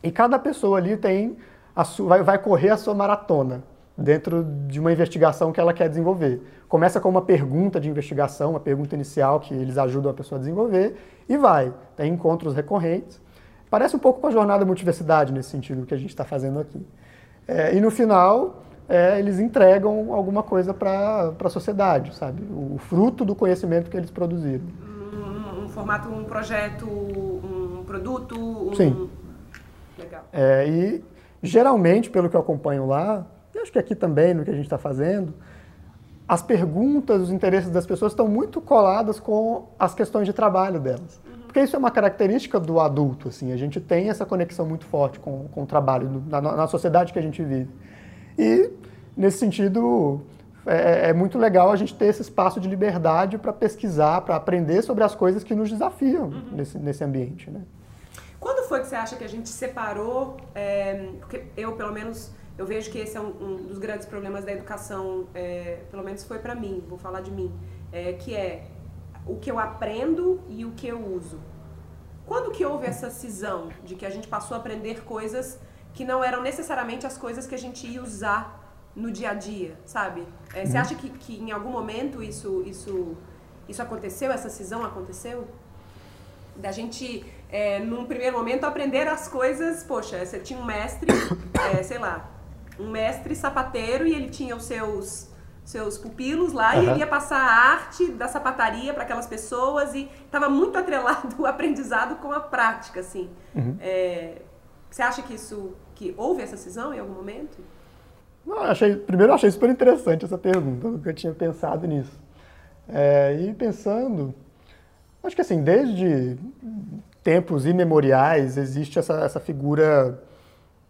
[SPEAKER 2] e cada pessoa ali tem sua, vai, vai correr a sua maratona dentro de uma investigação que ela quer desenvolver. Começa com uma pergunta de investigação, uma pergunta inicial que eles ajudam a pessoa a desenvolver, e vai. Tem encontros recorrentes. Parece um pouco com a jornada multiversidade nesse sentido que a gente está fazendo aqui. É, e no final, é, eles entregam alguma coisa para a sociedade, sabe? O fruto do conhecimento que eles produziram.
[SPEAKER 1] Um, um formato, um projeto, um produto? Um...
[SPEAKER 2] Sim.
[SPEAKER 1] Legal.
[SPEAKER 2] É, e geralmente, pelo que eu acompanho lá, e acho que aqui também no que a gente está fazendo, as perguntas, os interesses das pessoas estão muito coladas com as questões de trabalho delas. Uhum. Porque isso é uma característica do adulto, assim, a gente tem essa conexão muito forte com, com o trabalho, na, na sociedade que a gente vive. E, nesse sentido, é, é muito legal a gente ter esse espaço de liberdade para pesquisar, para aprender sobre as coisas que nos desafiam uhum. nesse, nesse ambiente. Né?
[SPEAKER 1] Quando foi que você acha que a gente separou? É, porque eu, pelo menos, eu vejo que esse é um, um dos grandes problemas da educação, é, pelo menos foi para mim, vou falar de mim, é, que é o que eu aprendo e o que eu uso. Quando que houve essa cisão de que a gente passou a aprender coisas que não eram necessariamente as coisas que a gente ia usar no dia a dia, sabe? É, você uhum. acha que, que em algum momento isso, isso, isso aconteceu, essa cisão aconteceu? Da gente, é, num primeiro momento, aprender as coisas, poxa, você tinha um mestre, [coughs] é, sei lá, um mestre sapateiro e ele tinha os seus seus pupilos lá uhum. e ele ia passar a arte da sapataria para aquelas pessoas e estava muito [laughs] atrelado o aprendizado com a prática, assim. Uhum. É, você acha que isso, que houve essa cisão em algum momento?
[SPEAKER 2] Não, achei, primeiro eu achei super interessante essa pergunta, nunca eu tinha pensado nisso. É, e pensando, acho que assim, desde tempos imemoriais existe essa, essa figura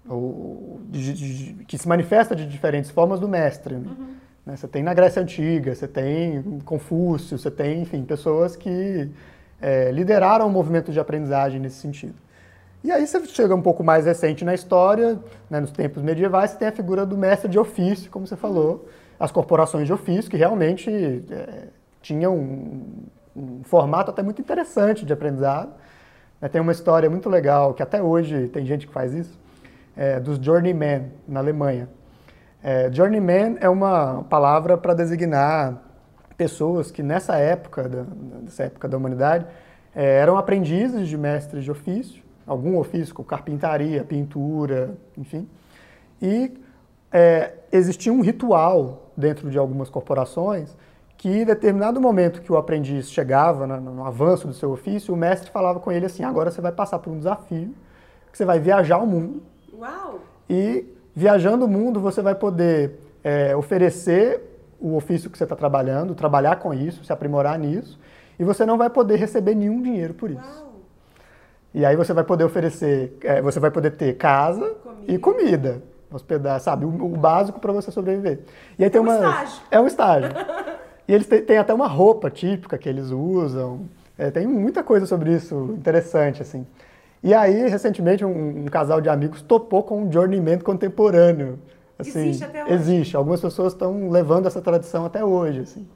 [SPEAKER 2] o, de, de, que se manifesta de diferentes formas do mestre. Né? Uhum. Né? Você tem na Grécia Antiga, você tem Confúcio, você tem, enfim, pessoas que é, lideraram o movimento de aprendizagem nesse sentido. E aí você chega um pouco mais recente na história, né, nos tempos medievais, você tem a figura do mestre de ofício, como você falou, as corporações de ofício, que realmente é, tinham um, um, formato até muito interessante de aprendizado. Né, tem uma história muito legal, que até hoje tem gente que faz isso, é, dos journeymen na Alemanha. É, journeyman é uma palavra para designar pessoas que nessa época, da, nessa época da humanidade, é, eram aprendizes de mestres de ofício, algum ofício, como carpintaria, pintura, enfim. E é, existia um ritual dentro de algumas corporações que, em determinado momento que o aprendiz chegava no, no avanço do seu ofício, o mestre falava com ele assim: agora você vai passar por um desafio, que você vai viajar o mundo.
[SPEAKER 1] Uau!
[SPEAKER 2] E viajando o mundo você vai poder é, oferecer o ofício que você está trabalhando, trabalhar com isso, se aprimorar nisso, e você não vai poder receber nenhum dinheiro por isso. Uau. E aí você vai poder oferecer, é, você vai poder ter casa comida. e comida. Hospedar, sabe? O, o básico para você sobreviver. E aí tem é um uma.
[SPEAKER 1] Estágio.
[SPEAKER 2] É um estágio. [laughs] e eles têm, têm, até uma roupa típica que eles usam. É, tem muita coisa sobre isso interessante, assim. E aí, recentemente, um, um casal de amigos topou com um journeyman contemporâneo.
[SPEAKER 1] Assim, existe até hoje?
[SPEAKER 2] Existe. Algumas pessoas estão levando essa tradição até hoje, assim.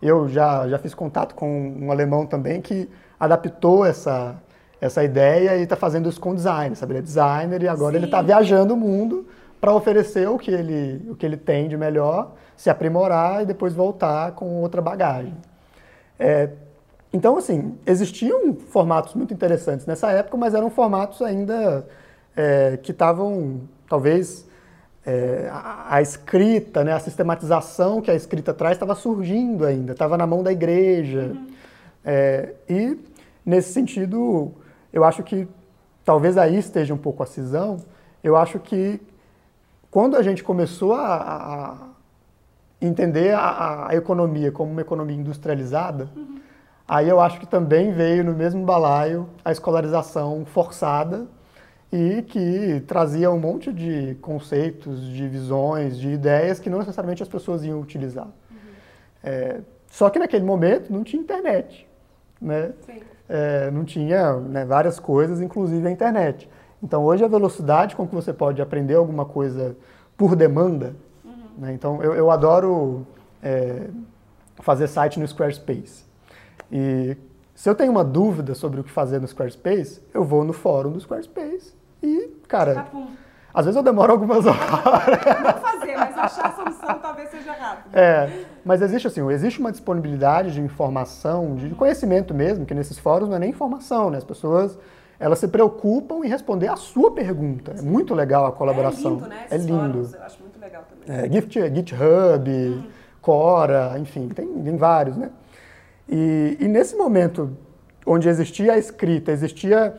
[SPEAKER 2] Eu já, já fiz contato com um alemão também que adaptou essa, essa ideia e está fazendo isso com design, sabe? Ele é designer e agora Sim. ele está viajando o mundo para oferecer o que, ele, o que ele tem de melhor, se aprimorar e depois voltar com outra bagagem. É, então, assim, existiam formatos muito interessantes nessa época, mas eram formatos ainda é, que estavam, talvez, é, a, a, escrita, né, a sistematização que a escrita traz estava surgindo ainda, estava na mão da igreja. Uhum. É, e, nesse sentido, eu acho que talvez aí esteja um pouco a cisão. Eu acho que quando a gente começou a, a entender a, a, economia como uma economia industrializada, uhum. Aí eu acho que também veio no mesmo balaio a escolarização forçada e que trazia um monte de conceitos, de visões, de ideias que não necessariamente as pessoas iam utilizar. Uhum. É, só que naquele momento não tinha internet, né? É, não tinha né, várias coisas, inclusive a internet. Então hoje a velocidade com que você pode aprender alguma coisa por demanda, uhum. né, então eu, eu adoro é, fazer site no Squarespace. E se eu tenho uma dúvida sobre o que fazer no Squarespace, eu vou no fórum do Squarespace e, cara, tá às vezes eu demoro algumas horas.
[SPEAKER 1] Não fazer, mas achar a solução talvez seja rápido.
[SPEAKER 2] É, mas existe assim, existe uma disponibilidade de informação, de conhecimento mesmo, que nesses fóruns não é nem informação, né? As pessoas elas se preocupam em responder a sua pergunta. É muito legal a colaboração. É
[SPEAKER 1] lindo, né? Esses é lindo. Fóruns, eu acho muito legal também. É,
[SPEAKER 2] Gift, GitHub, hum. Quora, enfim, tem, tem vários, né? E, e nesse momento onde existia a escrita, existia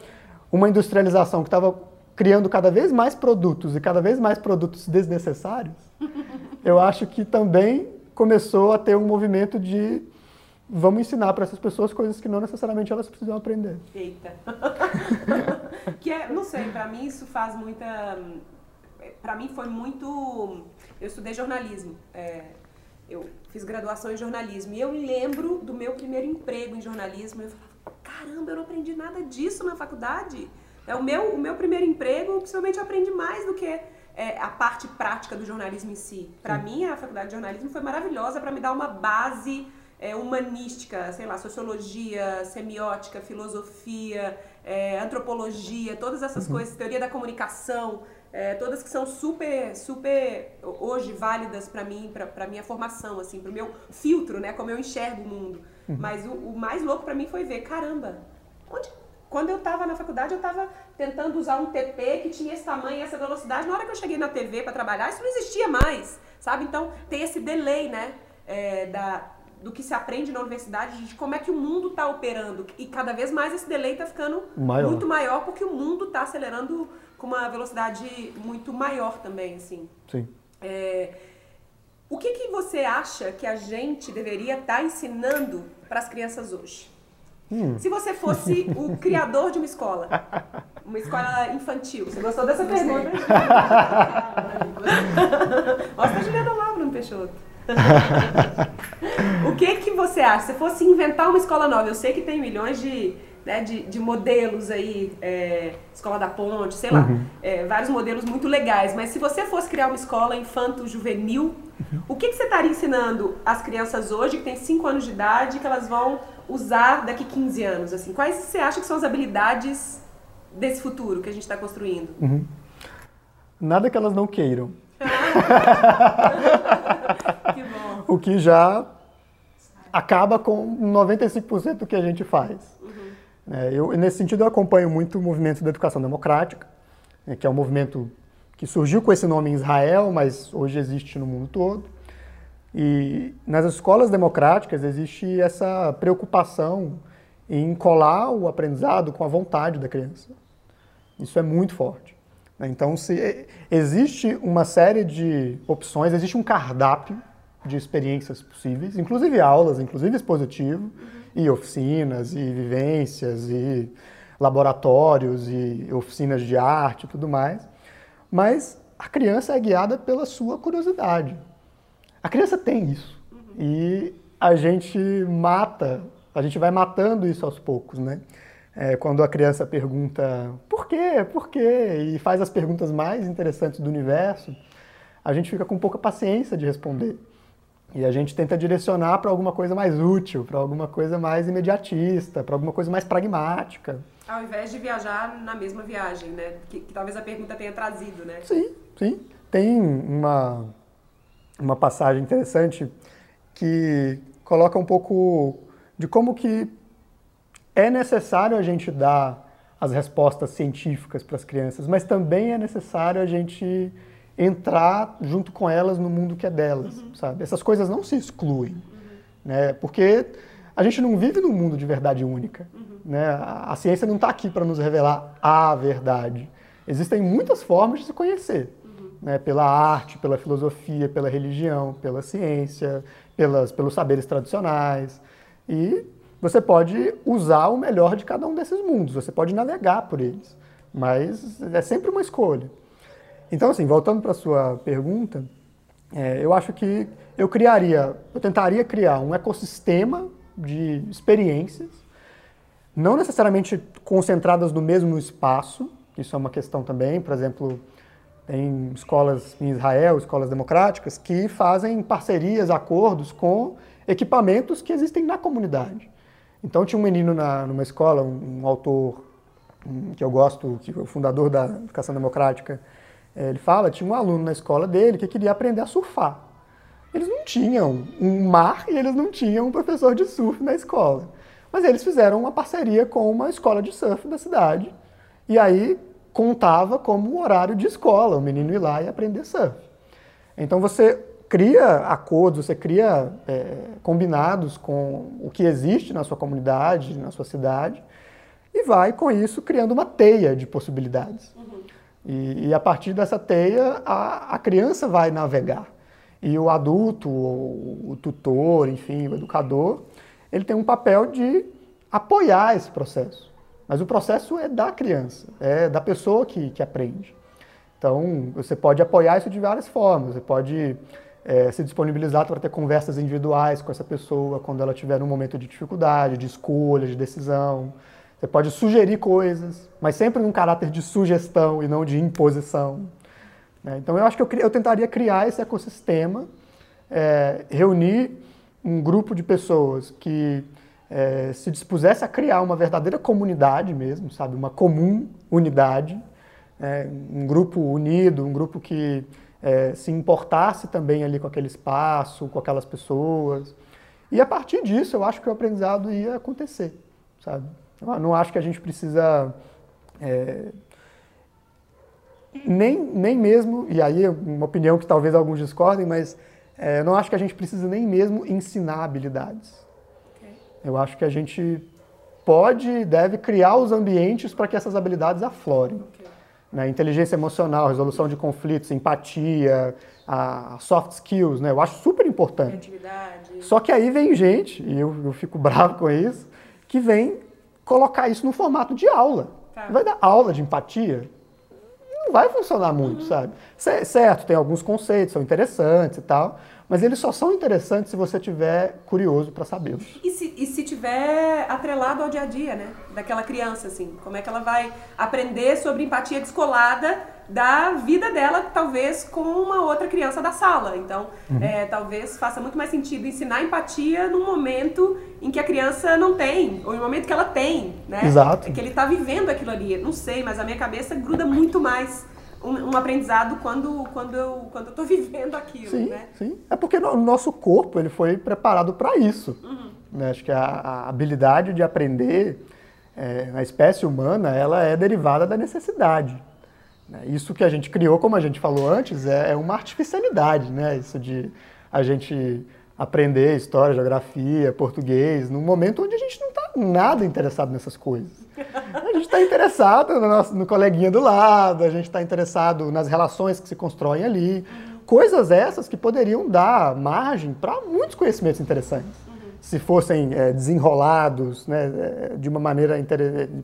[SPEAKER 2] uma industrialização que estava criando cada vez mais produtos e cada vez mais produtos desnecessários, [laughs] eu acho que também começou a ter um movimento de vamos ensinar para essas pessoas coisas que não necessariamente elas precisam aprender.
[SPEAKER 1] Eita. [laughs] que é, não sei, para mim isso faz muita para mim foi muito eu estudei jornalismo é, eu fiz graduação em jornalismo e eu lembro do meu primeiro emprego em jornalismo. Eu falava, caramba, eu não aprendi nada disso na faculdade. É o meu, o meu primeiro emprego, possivelmente eu aprendi mais do que é, a parte prática do jornalismo em si. Para mim, a faculdade de jornalismo foi maravilhosa para me dar uma base é, humanística, sei lá, sociologia, semiótica, filosofia, é, antropologia, todas essas uhum. coisas, teoria da comunicação, é, todas que são super, super hoje válidas para mim, para minha formação, assim, para o meu filtro, né, como eu enxergo o mundo. Uhum. Mas o, o mais louco para mim foi ver, caramba, onde quando eu estava na faculdade, eu estava tentando usar um TP que tinha esse tamanho essa velocidade. Na hora que eu cheguei na TV para trabalhar, isso não existia mais, sabe? Então, tem esse delay, né, é, da, do que se aprende na universidade, de como é que o mundo está operando. E cada vez mais esse delay está ficando maior. muito maior, porque o mundo está acelerando com uma velocidade muito maior também, assim.
[SPEAKER 2] Sim.
[SPEAKER 1] É, o que, que você acha que a gente deveria estar tá ensinando para as crianças hoje? Hum. Se você fosse o [laughs] criador de uma escola, uma escola infantil, você gostou dessa pergunta? [laughs] Mostra a Juliana lá, Bruno Peixoto. [laughs] o que que você acha? Se fosse inventar uma escola nova, eu sei que tem milhões de, né, de, de modelos aí, é, Escola da Ponte, sei lá, uhum. é, vários modelos muito legais, mas se você fosse criar uma escola infanto-juvenil, uhum. o que, que você estaria ensinando às crianças hoje, que têm 5 anos de idade, que elas vão usar daqui 15 anos? Assim, quais você acha que são as habilidades desse futuro que a gente está construindo?
[SPEAKER 2] Uhum. Nada que elas não queiram. [laughs] que bom. O que já acaba com 95% do que a gente faz. Uhum. É, eu, nesse sentido, eu acompanho muito o movimento da educação democrática, né, que é um movimento que surgiu com esse nome em Israel, mas hoje existe no mundo todo. E nas escolas democráticas existe essa preocupação em colar o aprendizado com a vontade da criança. Isso é muito forte. Né? Então, se existe uma série de opções, existe um cardápio de experiências possíveis, inclusive aulas, inclusive expositivo, e oficinas, e vivências, e laboratórios, e oficinas de arte e tudo mais. Mas a criança é guiada pela sua curiosidade. A criança tem isso. E a gente mata, a gente vai matando isso aos poucos, né? É, quando a criança pergunta por quê, por quê, e faz as perguntas mais interessantes do universo, a gente fica com pouca paciência de responder. E a gente tenta direcionar para alguma coisa mais útil, para alguma coisa mais imediatista, para alguma coisa mais pragmática.
[SPEAKER 1] Ao invés de viajar na mesma viagem, né? Que, que talvez a pergunta tenha trazido, né?
[SPEAKER 2] Sim, sim. Tem uma, uma passagem interessante que coloca um pouco de como que é necessário a gente dar as respostas científicas para as crianças, mas também é necessário a gente entrar junto com elas no mundo que é delas, uhum. sabe? Essas coisas não se excluem, uhum. né? Porque a gente não vive num mundo de verdade única, uhum. né? A, a ciência não está aqui para nos revelar a verdade. Existem muitas formas de se conhecer né, pela arte, pela filosofia, pela religião, pela ciência, pelas, pelos saberes tradicionais. E você pode usar o melhor de cada um desses mundos, você pode navegar por eles, mas é sempre uma escolha. Então, assim, voltando para a sua pergunta, é, eu acho que eu criaria, eu tentaria criar um ecossistema de experiências, não necessariamente concentradas no mesmo espaço, isso é uma questão também, por exemplo, tem escolas em Israel, escolas democráticas, que fazem parcerias, acordos com equipamentos que existem na comunidade. Então tinha um menino na, numa escola, um, um autor um, que eu gosto, que é o fundador da Educação Democrática, ele fala, tinha um aluno na escola dele que queria aprender a surfar. Eles não tinham um mar e eles não tinham um professor de surf na escola. Mas eles fizeram uma parceria com uma escola de surf da cidade. E aí contava como um horário de escola, o menino ir lá e aprender surf. Então você cria acordos, você cria é, combinados com o que existe na sua comunidade, na sua cidade, e vai com isso criando uma teia de possibilidades. Uhum. E, e, a partir dessa teia, a, a, criança vai navegar. E o adulto, o, o tutor, enfim, o educador, ele tem um papel de apoiar esse processo. Mas o processo é da criança, é da pessoa que, que aprende. Então, você pode apoiar isso de várias formas. Você pode é, se disponibilizar para ter conversas individuais com essa pessoa quando ela estiver num momento de dificuldade, de escolha, de decisão. Você pode sugerir coisas, mas sempre num caráter de sugestão e não de imposição. Né? Então eu acho que eu, eu tentaria criar esse ecossistema, é, reunir um grupo de pessoas que é, se dispusesse a criar uma verdadeira comunidade mesmo, sabe, uma comum unidade, é, um grupo unido, um grupo que é, se importasse também ali com aquele espaço, com aquelas pessoas. E a partir disso, eu acho que o aprendizado ia acontecer, sabe? Eu não acho que a gente precisa é, nem, nem mesmo, e aí é uma opinião que talvez alguns discordem, mas é, eu não acho que a gente precisa nem mesmo ensinar habilidades. Okay. Eu acho que a gente pode e deve criar os ambientes para que essas habilidades aflorem. Okay. Né? Inteligência emocional, resolução de conflitos, empatia, a soft skills, né? eu acho super importante. Só que aí vem gente, e eu, eu fico [laughs] bravo com isso, que vem colocar isso no formato de aula. Tá. Vai dar aula de empatia? Não vai funcionar muito, uhum. sabe? Certo, tem alguns conceitos, são interessantes e tal, mas eles só são interessantes se você tiver curioso para sabê-los.
[SPEAKER 1] E se, e se tiver atrelado ao dia a dia, né? Daquela criança, assim, como é que ela vai aprender sobre empatia descolada da vida dela, talvez com uma outra criança da sala. Então, uhum. é, talvez faça muito mais sentido ensinar empatia num momento em que a criança não tem, ou no momento que ela tem, né?
[SPEAKER 2] Exato.
[SPEAKER 1] É que ele está vivendo aquilo ali. Não sei, mas a minha cabeça gruda muito mais um, um, aprendizado quando, quando eu quando eu estou [laughs] vivendo aquilo,
[SPEAKER 2] sim,
[SPEAKER 1] né?
[SPEAKER 2] Sim, é porque o nosso corpo ele foi preparado para isso. Uhum. Né? Acho que a, a, habilidade de aprender é, na espécie humana ela é derivada da necessidade. Né? Isso que a gente criou, como a gente falou antes, é, é uma artificialidade, né? Isso de a gente aprender história, geografia, português, num momento onde a gente não está nada interessado nessas coisas. A gente está interessado no, nosso, no coleguinha do lado, a gente está interessado nas relações que se constroem ali. Coisas essas que poderiam dar margem para muitos conhecimentos interessantes. Se fossem é, desenrolados né, é, de uma maneira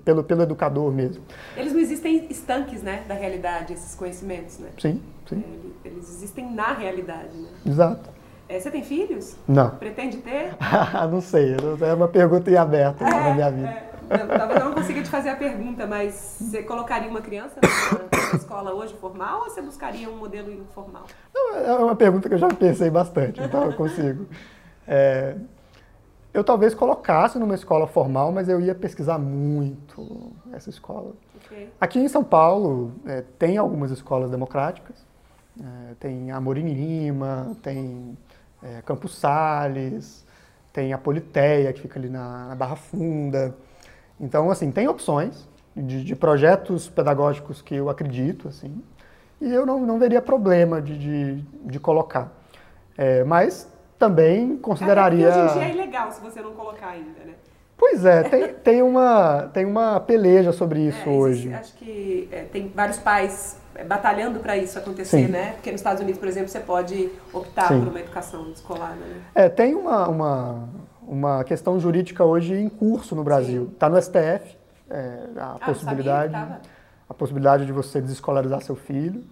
[SPEAKER 2] pelo, pelo educador mesmo.
[SPEAKER 1] Eles não existem estanques né, da realidade, esses conhecimentos, né?
[SPEAKER 2] Sim, sim.
[SPEAKER 1] É, eles existem na realidade. Né?
[SPEAKER 2] Exato.
[SPEAKER 1] É, você tem filhos?
[SPEAKER 2] Não.
[SPEAKER 1] Pretende ter? [laughs]
[SPEAKER 2] não sei, é uma pergunta em aberto é, na minha vida.
[SPEAKER 1] É, talvez eu não consiga te fazer a pergunta, mas você colocaria uma criança na escola hoje formal ou você buscaria um modelo informal?
[SPEAKER 2] Não, é uma pergunta que eu já pensei bastante, então eu consigo. É, eu talvez colocasse numa escola formal, mas eu ia pesquisar muito essa escola. Okay. Aqui em São Paulo é, tem algumas escolas democráticas, é, tem Amorim Lima, tem é, Campos Sales, tem a Politeia, que fica ali na, na Barra Funda. Então, assim, tem opções de, de, projetos pedagógicos que eu acredito, assim, e eu não, não veria problema de, de, de colocar. É, mas também consideraria...
[SPEAKER 1] É, hoje em dia é ilegal se você não colocar ainda, né?
[SPEAKER 2] Pois é, tem, [laughs] tem, uma, tem uma peleja sobre isso é, hoje.
[SPEAKER 1] Acho que é, tem vários pais é, batalhando para isso acontecer, Sim. né? Porque nos Estados Unidos, por exemplo, você pode optar Sim. por uma educação escolar, né?
[SPEAKER 2] É, tem uma, uma, uma questão jurídica hoje em curso no Brasil. Está no STF é, a ah, possibilidade a possibilidade de você desescolarizar seu filho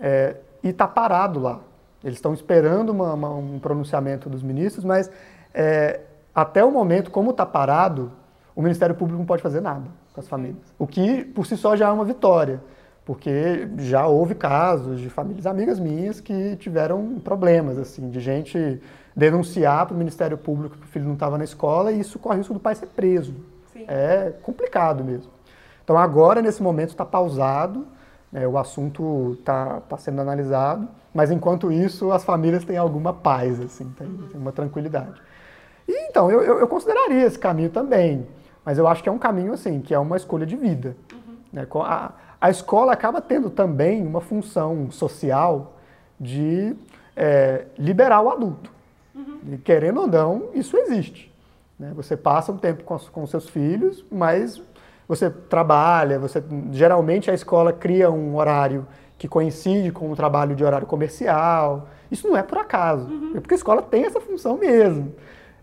[SPEAKER 2] é, e está parado lá. Eles estão esperando uma, uma, um pronunciamento dos ministros, mas é, até o momento, como está parado, o Ministério Público não pode fazer nada com as famílias. O que por si só já é uma vitória, porque já houve casos de famílias amigas minhas que tiveram problemas, assim, de gente denunciar para o Ministério Público que o filho não estava na escola e isso corre o risco do pai ser preso. Sim. É complicado mesmo. Então agora, nesse momento, está pausado, né, o assunto está tá sendo analisado, mas enquanto isso as famílias têm alguma paz, assim, tem, tem uma tranquilidade. E, então, eu, eu, eu, consideraria esse caminho também, mas eu acho que é um caminho assim, que é uma escolha de vida. Uhum. Né? A, a escola acaba tendo também uma função social de é, liberar o adulto. Uhum. E, querendo ou não, isso existe. Né? Você passa um tempo com, com seus filhos, mas você trabalha, você geralmente a escola cria um horário que coincide com o trabalho de horário comercial. Isso não é por acaso, uhum. é porque a escola tem essa função mesmo.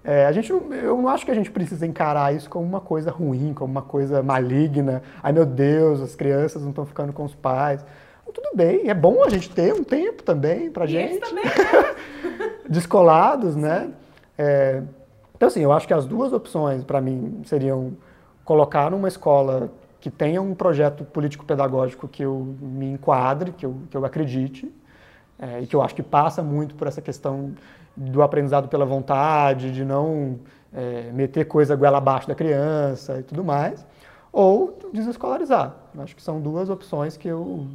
[SPEAKER 2] É, a gente, eu não acho que a gente precisa encarar isso como uma coisa ruim, como uma coisa maligna. Ai meu Deus, as crianças não estão ficando com os pais. tudo bem, é bom a gente ter um tempo também pra
[SPEAKER 1] e
[SPEAKER 2] gente.
[SPEAKER 1] Também, [laughs] né?
[SPEAKER 2] descolados, né? É, então, assim, eu acho que as duas opções para mim seriam colocar numa escola que tenha um projeto político-pedagógico que eu me enquadre, que eu, que eu acredite, é, e que eu acho que passa muito por essa questão do aprendizado pela vontade, de não é, meter coisa goela abaixo da criança e tudo mais, ou desescolarizar. Acho que são duas opções que eu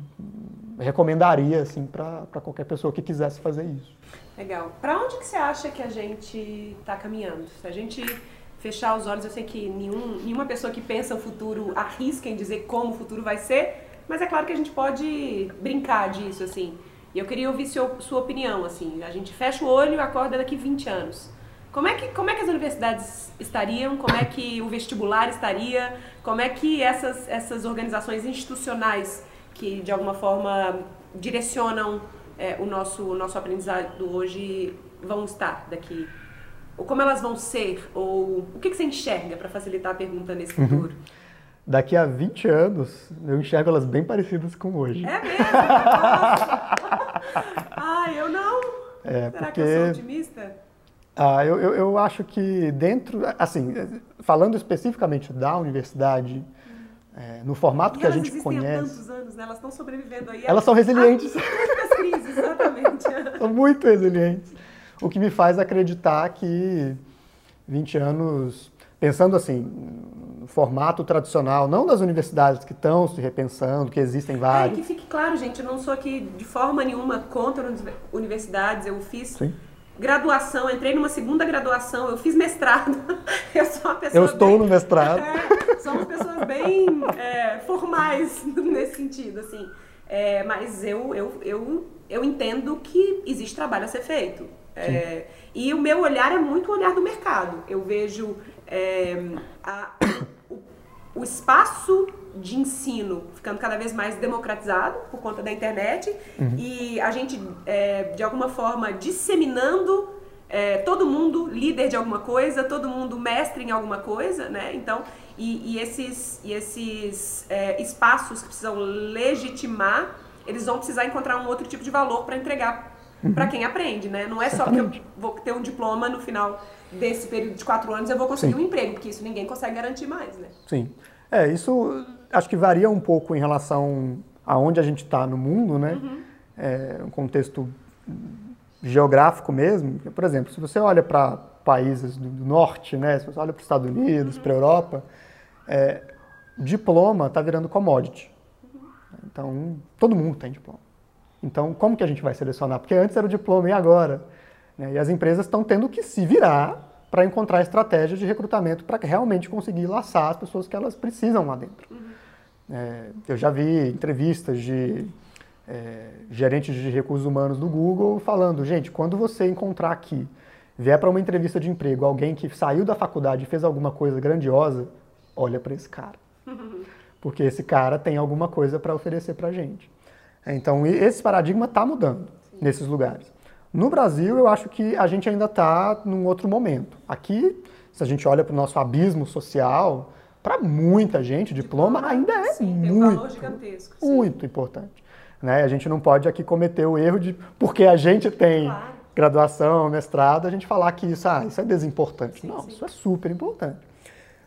[SPEAKER 2] recomendaria assim, para qualquer pessoa que quisesse fazer isso.
[SPEAKER 1] Legal. Para onde que você acha que a gente está caminhando? Se a gente fechar os olhos, eu sei que nenhum, nenhuma pessoa que pensa o futuro arrisca em dizer como o futuro vai ser, mas é claro que a gente pode brincar disso, assim. E eu queria ouvir seu, sua opinião, assim. A gente fecha o olho e acorda daqui 20 anos. Como é, que, como é que as universidades estariam? Como é que o vestibular estaria? Como é que essas, essas organizações institucionais que, de alguma forma, direcionam é, o, nosso, o nosso aprendizado hoje vão estar daqui? Ou como elas vão ser? Ou o que, que você enxerga, para facilitar a pergunta nesse uhum. futuro? Uhum.
[SPEAKER 2] Daqui a 20 anos, eu enxergo elas bem parecidas com hoje.
[SPEAKER 1] É mesmo? [laughs] ah, eu não. É, Será porque... que eu sou otimista?
[SPEAKER 2] Ah, eu, eu, eu, acho que dentro, assim, falando especificamente da universidade, é, no formato
[SPEAKER 1] e
[SPEAKER 2] que a gente conhece.
[SPEAKER 1] Há tantos anos, né? Elas estão sobrevivendo aí.
[SPEAKER 2] Elas são resilientes.
[SPEAKER 1] Muitas crises, exatamente. [laughs]
[SPEAKER 2] são muito resilientes. O que me faz acreditar que 20 anos, pensando assim, no formato tradicional, não das universidades que estão se repensando, que existem várias.
[SPEAKER 1] É, que fique claro, gente, eu não sou aqui de forma nenhuma contra universidades, eu fiz. Sim graduação, entrei numa segunda graduação, eu fiz mestrado. [laughs] Eu sou uma pessoa.
[SPEAKER 2] Eu estou
[SPEAKER 1] bem,
[SPEAKER 2] no mestrado. [laughs]
[SPEAKER 1] É, somos pessoas bem é, formais [laughs] nesse sentido, assim. É, mas eu, eu, eu, eu entendo que existe trabalho a ser feito. É, e o meu olhar é muito o olhar do mercado. Eu vejo é, a, o, o espaço de ensino ficando cada vez mais democratizado por conta da internet uhum. e a gente, é, de alguma forma, disseminando é, todo mundo líder de alguma coisa, todo mundo mestre em alguma coisa, né? Então, e, e esses, e esses é, espaços que precisam legitimar, eles vão precisar encontrar um outro tipo de valor para entregar uhum. para quem aprende, né? Não é só que eu vou ter um diploma no final desse período de quatro anos eu vou conseguir Sim. um emprego, porque isso ninguém consegue garantir mais, né?
[SPEAKER 2] Sim. É, isso acho que varia um pouco em relação a onde a gente está no mundo, né? Uhum. É, um contexto geográfico mesmo. Por exemplo, se você olha para países do, norte, né? Se você olha para os Estados Unidos, uhum. para a Europa, é, diploma está virando commodity. Uhum. Então, todo mundo tem diploma. Então, como que a gente vai selecionar? Porque antes era o diploma e agora? Né? E as empresas estão tendo que se virar para encontrar estratégias de recrutamento para realmente conseguir laçar as pessoas que elas precisam lá dentro. Uhum. É, eu já vi entrevistas de é, gerentes de recursos humanos do Google falando, gente, quando você encontrar aqui, vier para uma entrevista de emprego, alguém que saiu da faculdade e fez alguma coisa grandiosa, olha para esse cara. [laughs] Porque esse cara tem alguma coisa para oferecer para a gente. Então, esse paradigma está mudando Sim. nesses lugares. No Brasil, eu acho que a gente ainda está num outro momento. Aqui, se a gente olha para o nosso abismo social, para muita gente, diploma, diploma ainda é sim, muito, um muito importante. Né? A gente não pode aqui cometer o erro de, porque a gente tem claro. graduação, mestrado, a gente falar que isso, ah, isso é desimportante. Sim, não, sim. isso é super importante.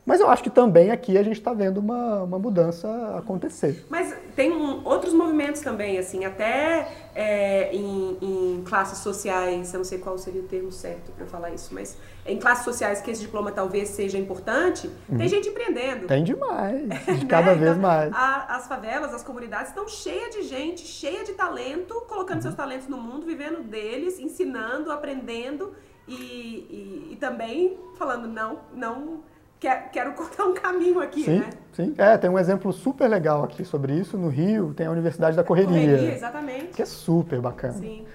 [SPEAKER 2] Mas eu acho que também aqui a gente está vendo uma, uma mudança acontecer.
[SPEAKER 1] Mas tem um, outros movimentos também, assim, até é, em, em, classes sociais, eu não sei qual seria o termo certo para falar isso, mas em classes sociais que esse diploma talvez seja importante, tem uhum. gente empreendendo.
[SPEAKER 2] Tem demais, [laughs] de cada né? vez então, mais.
[SPEAKER 1] A, as favelas, as comunidades estão cheias de gente, cheia de talento, colocando uhum. seus talentos no mundo, vivendo deles, ensinando, aprendendo e, e, e também falando não, não quero cortar um caminho aqui,
[SPEAKER 2] sim,
[SPEAKER 1] né?
[SPEAKER 2] Sim, é, tem um exemplo super legal aqui sobre isso. No Rio tem a Universidade da Correria.
[SPEAKER 1] Correria, exatamente.
[SPEAKER 2] Que é super bacana. Sim.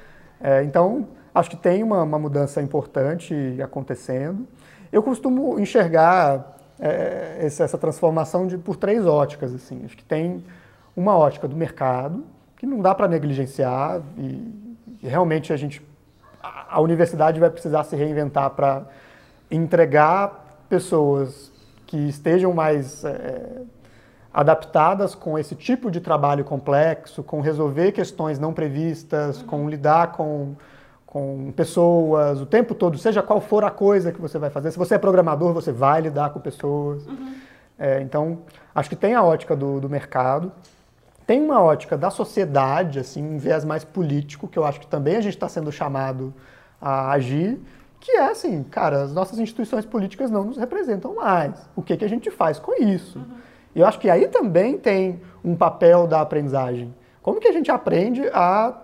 [SPEAKER 2] É, então, acho que tem uma, uma, mudança importante acontecendo. Eu costumo enxergar é, essa transformação de, por três óticas. Assim. Acho que tem uma ótica do mercado, que não dá para negligenciar, e, e realmente a gente a, a universidade vai precisar se reinventar para entregar pessoas que estejam mais é, adaptadas com esse tipo de trabalho complexo, com resolver questões não previstas, uhum. com lidar com, com pessoas o tempo todo, seja qual for a coisa que você vai fazer. Se você é programador, você vai lidar com pessoas. Uhum. É, então, acho que tem a ótica do, do mercado, tem uma ótica da sociedade, assim, um viés mais político, que eu acho que também a gente está sendo chamado a agir, que é assim, cara, as nossas instituições políticas não nos representam mais. O que, que a gente faz com isso? Uhum. Eu acho que aí também tem um papel da aprendizagem. Como que a gente aprende a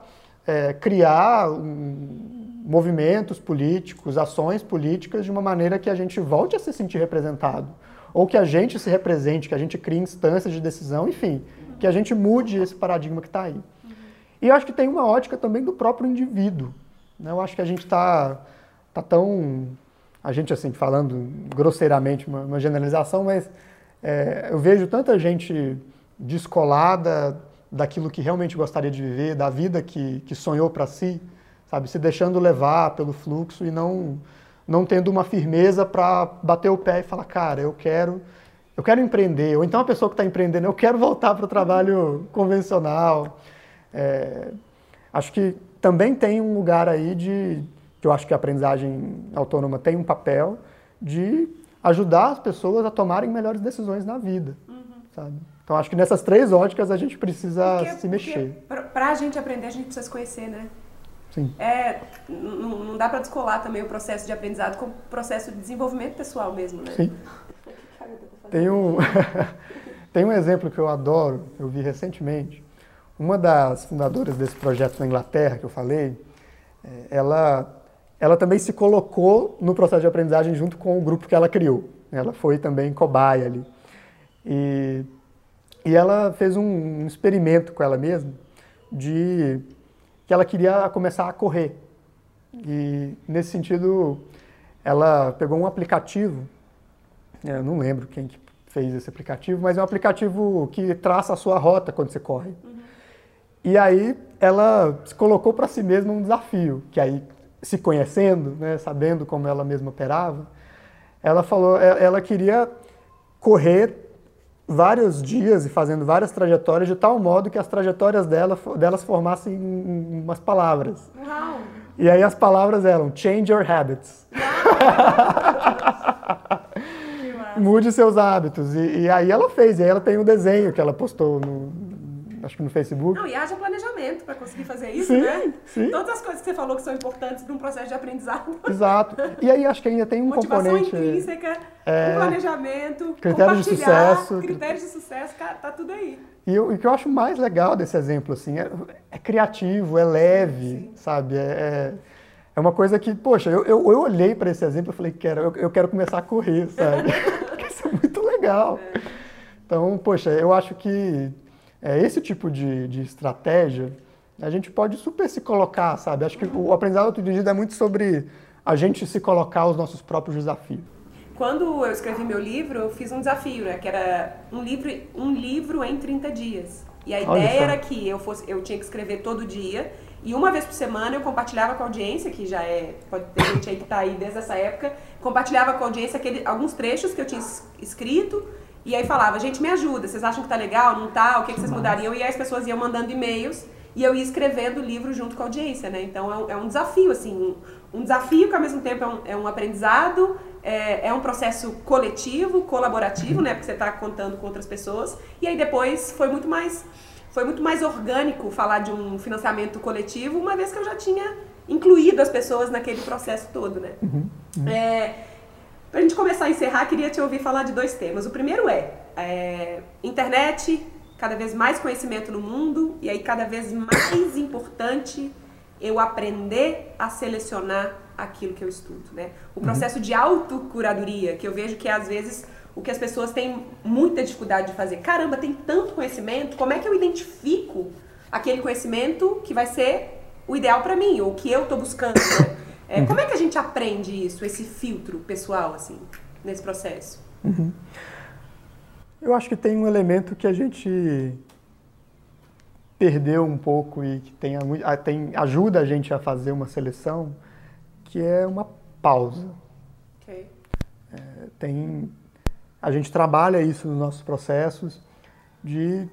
[SPEAKER 2] é, criar um, movimentos políticos, ações políticas de uma maneira que a gente volte a se sentir representado? Ou que a gente se represente, que a gente crie instâncias de decisão, enfim que a gente mude esse paradigma que está aí. Uhum. E eu acho que tem uma ótica também do próprio indivíduo. Né? Eu acho que a gente está tá tão. A gente, assim, falando grosseiramente, uma, uma generalização, mas é, eu vejo tanta gente descolada daquilo que realmente gostaria de viver, da vida que, que sonhou para si, sabe? Se deixando levar pelo fluxo e não, não tendo uma firmeza para bater o pé e falar, cara, eu quero eu quero empreender, ou então a pessoa que está empreendendo, eu quero voltar para o trabalho convencional. É, acho que também tem um lugar aí de, que eu acho que a aprendizagem autônoma tem um papel de ajudar as pessoas a tomarem melhores decisões na vida, uhum. sabe? Então acho que nessas três óticas a gente precisa porque, se mexer.
[SPEAKER 1] Para a gente aprender, a gente precisa se conhecer, né?
[SPEAKER 2] Sim.
[SPEAKER 1] É, não, não dá para descolar também o processo de aprendizado com o processo de desenvolvimento pessoal mesmo, né?
[SPEAKER 2] Sim. [laughs] Tem um, [laughs] tem um exemplo que eu adoro, eu vi recentemente. Uma das fundadoras desse projeto na Inglaterra, que eu falei, é, ela, ela também se colocou no processo de aprendizagem junto com o grupo que ela criou. Ela foi também cobaia ali. E, e ela fez um experimento com ela mesma de que ela queria começar a correr. E nesse sentido, ela pegou um aplicativo eu não lembro quem que fez esse aplicativo, mas é um aplicativo que traça a sua rota quando você corre. Uhum. E aí ela se colocou para si mesma um desafio, que aí se conhecendo, né, sabendo como ela mesma operava, ela falou, é, ela queria correr vários dias e fazendo várias trajetórias de tal modo que as trajetórias dela, delas formassem umas palavras.
[SPEAKER 1] Uau.
[SPEAKER 2] E aí as palavras eram change your habits. [laughs] mude seus hábitos. E, e, aí ela fez, e aí ela tem um desenho que ela postou no, acho que no Facebook.
[SPEAKER 1] Não, e haja planejamento para conseguir fazer isso,
[SPEAKER 2] sim,
[SPEAKER 1] né?
[SPEAKER 2] Sim.
[SPEAKER 1] Todas as coisas que você falou que são importantes para um processo de aprendizado.
[SPEAKER 2] Exato. E aí acho que ainda tem um
[SPEAKER 1] Motivação
[SPEAKER 2] componente.
[SPEAKER 1] intrínseca, é, um planejamento,
[SPEAKER 2] critérios de sucesso.
[SPEAKER 1] Critérios de sucesso, cara, tá tudo aí.
[SPEAKER 2] E o que eu acho mais legal desse exemplo, assim, é, é criativo, é leve, sim. sabe? É, é, é, uma coisa que, poxa, eu, eu, eu olhei para esse exemplo e falei, quero, eu, eu quero começar a correr, sabe? [laughs] Isso é muito legal. É. Então, poxa, eu acho que é, esse tipo de, de estratégia a gente pode super se colocar, sabe? Acho que o aprendizado autodirigido é muito sobre a gente se colocar os nossos próprios desafios.
[SPEAKER 1] Quando eu escrevi meu livro, eu fiz um desafio, né? Que era um livro, um livro em 30 dias. E a ideia era que eu, fosse, eu tinha que escrever todo dia e uma vez por semana eu compartilhava com a audiência, que já é, pode ter gente aí que está aí desde essa época, compartilhava com a audiência aquele, alguns trechos que eu tinha escrito, e aí falava, gente, me ajuda, vocês acham que tá legal, não tá, o que, que vocês mudariam? E aí as pessoas iam mandando e-mails, e eu ia escrevendo o livro junto com a audiência, né? Então é um, é um desafio, assim, um, um, desafio que ao mesmo tempo é um, é um aprendizado, é, é, um processo coletivo, colaborativo, né? Porque você está contando com outras pessoas, e aí depois foi muito mais foi muito mais orgânico falar de um financiamento coletivo, uma vez que eu já tinha incluído as pessoas naquele processo todo, né? Uhum, uhum. É, Para a gente começar a encerrar, queria te ouvir falar de dois temas. O primeiro é, é internet, cada vez mais conhecimento no mundo, e aí cada vez mais [coughs] importante eu aprender a selecionar aquilo que eu estudo, né? O uhum. processo uhum. de autocuradoria, que eu vejo que às vezes o que as pessoas têm muita dificuldade de fazer. Caramba, tem tanto conhecimento, como é que eu identifico aquele conhecimento que vai ser o ideal para mim, ou que eu estou buscando? Né? É, uhum. Como é que a gente aprende isso, esse filtro pessoal, assim, nesse processo?
[SPEAKER 2] Uhum. Eu acho que tem um elemento que a gente perdeu um pouco e que tem, tem, ajuda a gente a fazer uma seleção, que é uma pausa.
[SPEAKER 1] Okay.
[SPEAKER 2] É, tem a gente trabalha isso nos nossos processos de,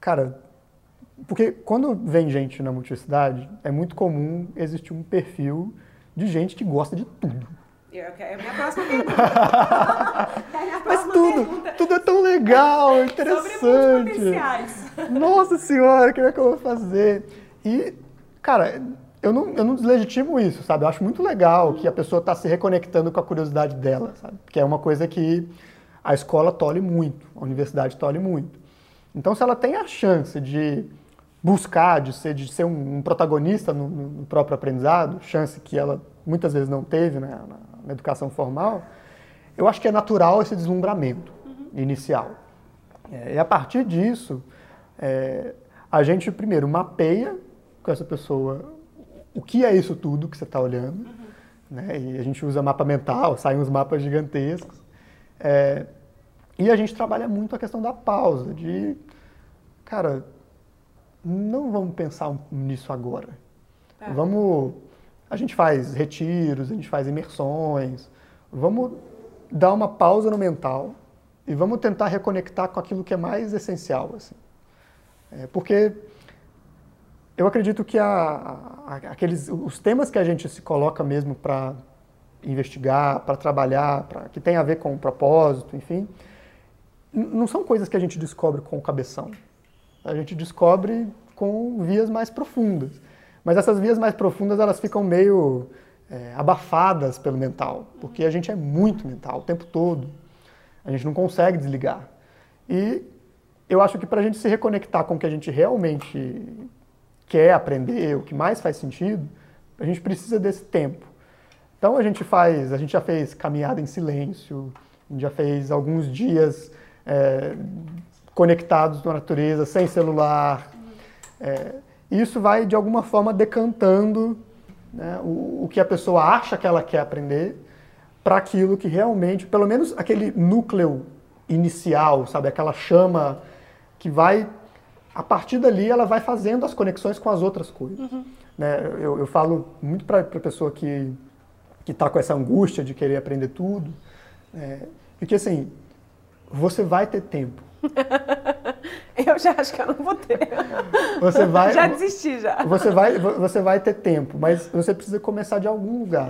[SPEAKER 2] cara, porque quando vem gente na multiplicidade, é muito comum existir um perfil de gente que gosta de tudo.
[SPEAKER 1] É a minha próxima [laughs] pergunta. [laughs] é minha
[SPEAKER 2] Mas
[SPEAKER 1] próxima
[SPEAKER 2] tudo,
[SPEAKER 1] pergunta.
[SPEAKER 2] tudo é tão legal,
[SPEAKER 1] Sobre
[SPEAKER 2] interessante.
[SPEAKER 1] multipotenciais.
[SPEAKER 2] Nossa senhora, como é que eu vou fazer? E, cara, eu não, eu não deslegitimo isso, sabe? Eu acho muito legal que a pessoa está se reconectando com a curiosidade dela, sabe? Que é uma coisa que a escola tolhe muito, a universidade tolhe muito. Então, se ela tem a chance de buscar, de ser, de ser um, um protagonista no, no próprio aprendizado, chance que ela muitas vezes não teve né, na, educação formal, eu acho que é natural esse deslumbramento inicial. É, e a partir disso, é, a gente primeiro mapeia com essa pessoa o que é isso tudo que você está olhando, né? e a gente usa mapa mental, saem uns mapas gigantescos. É, e a gente trabalha muito a questão da pausa, de, cara, não vamos pensar nisso agora.
[SPEAKER 1] Tá.
[SPEAKER 2] Vamos, a gente faz retiros, a gente faz imersões, vamos dar uma pausa no mental e vamos tentar reconectar com aquilo que é mais essencial, assim. É, porque eu acredito que a, a, aqueles, os temas que a gente se coloca mesmo para investigar, para trabalhar, pra, que tem a ver com o propósito, enfim, não são coisas que a gente descobre com o cabeção. A gente descobre com vias mais profundas. Mas essas vias mais profundas elas ficam meio é, abafadas pelo mental, porque a gente é muito mental o tempo todo. A gente não consegue desligar. E eu acho que para a gente se reconectar com o que a gente realmente quer aprender, o que mais faz sentido, a gente precisa desse tempo. Então a gente faz, a gente já fez caminhada em silêncio, a gente já fez alguns dias é, conectados na natureza, sem celular. É, isso vai de alguma forma decantando né, o, o que a pessoa acha que ela quer aprender para aquilo que realmente, pelo menos aquele núcleo inicial, sabe, aquela chama que vai a partir dali ela vai fazendo as conexões com as outras coisas. Né? Eu, eu falo muito para a pessoa que que está com essa angústia de querer aprender tudo, é, porque assim, você vai ter tempo. [laughs] [laughs]
[SPEAKER 1] Eu já acho que eu não vou ter.
[SPEAKER 2] Você vai,
[SPEAKER 1] já desisti já.
[SPEAKER 2] você vai, você vai ter tempo, mas você precisa começar de algum lugar.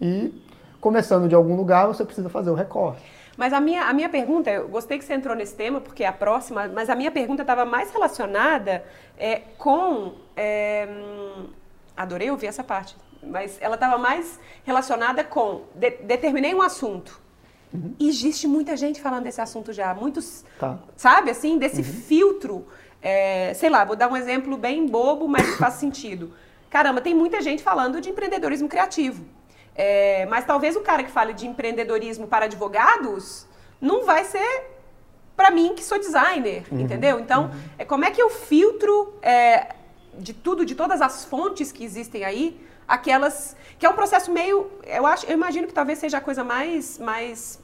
[SPEAKER 2] E começando de algum lugar, você precisa fazer o recorte.
[SPEAKER 1] Mas a minha, a minha pergunta, eu gostei que você entrou nesse tema, porque é a próxima, mas a minha pergunta estava mais relacionada é, com. é, hum, adorei ouvir essa parte, mas ela estava mais relacionada com. de- determinei um assunto. E existe muita gente falando desse assunto já. Muitos.
[SPEAKER 2] Tá.
[SPEAKER 1] Sabe, assim, desse filtro. é, sei lá, vou dar um exemplo bem bobo, mas que faz [coughs] sentido. Caramba, tem muita gente falando de empreendedorismo criativo. É, mas talvez o cara que fale de empreendedorismo para advogados não vai ser para mim que sou designer, entendeu? Então, é, como é que eu filtro é, de tudo, de todas as fontes que existem aí, aquelas que é um processo meio, eu acho, eu imagino que talvez seja a coisa mais, mais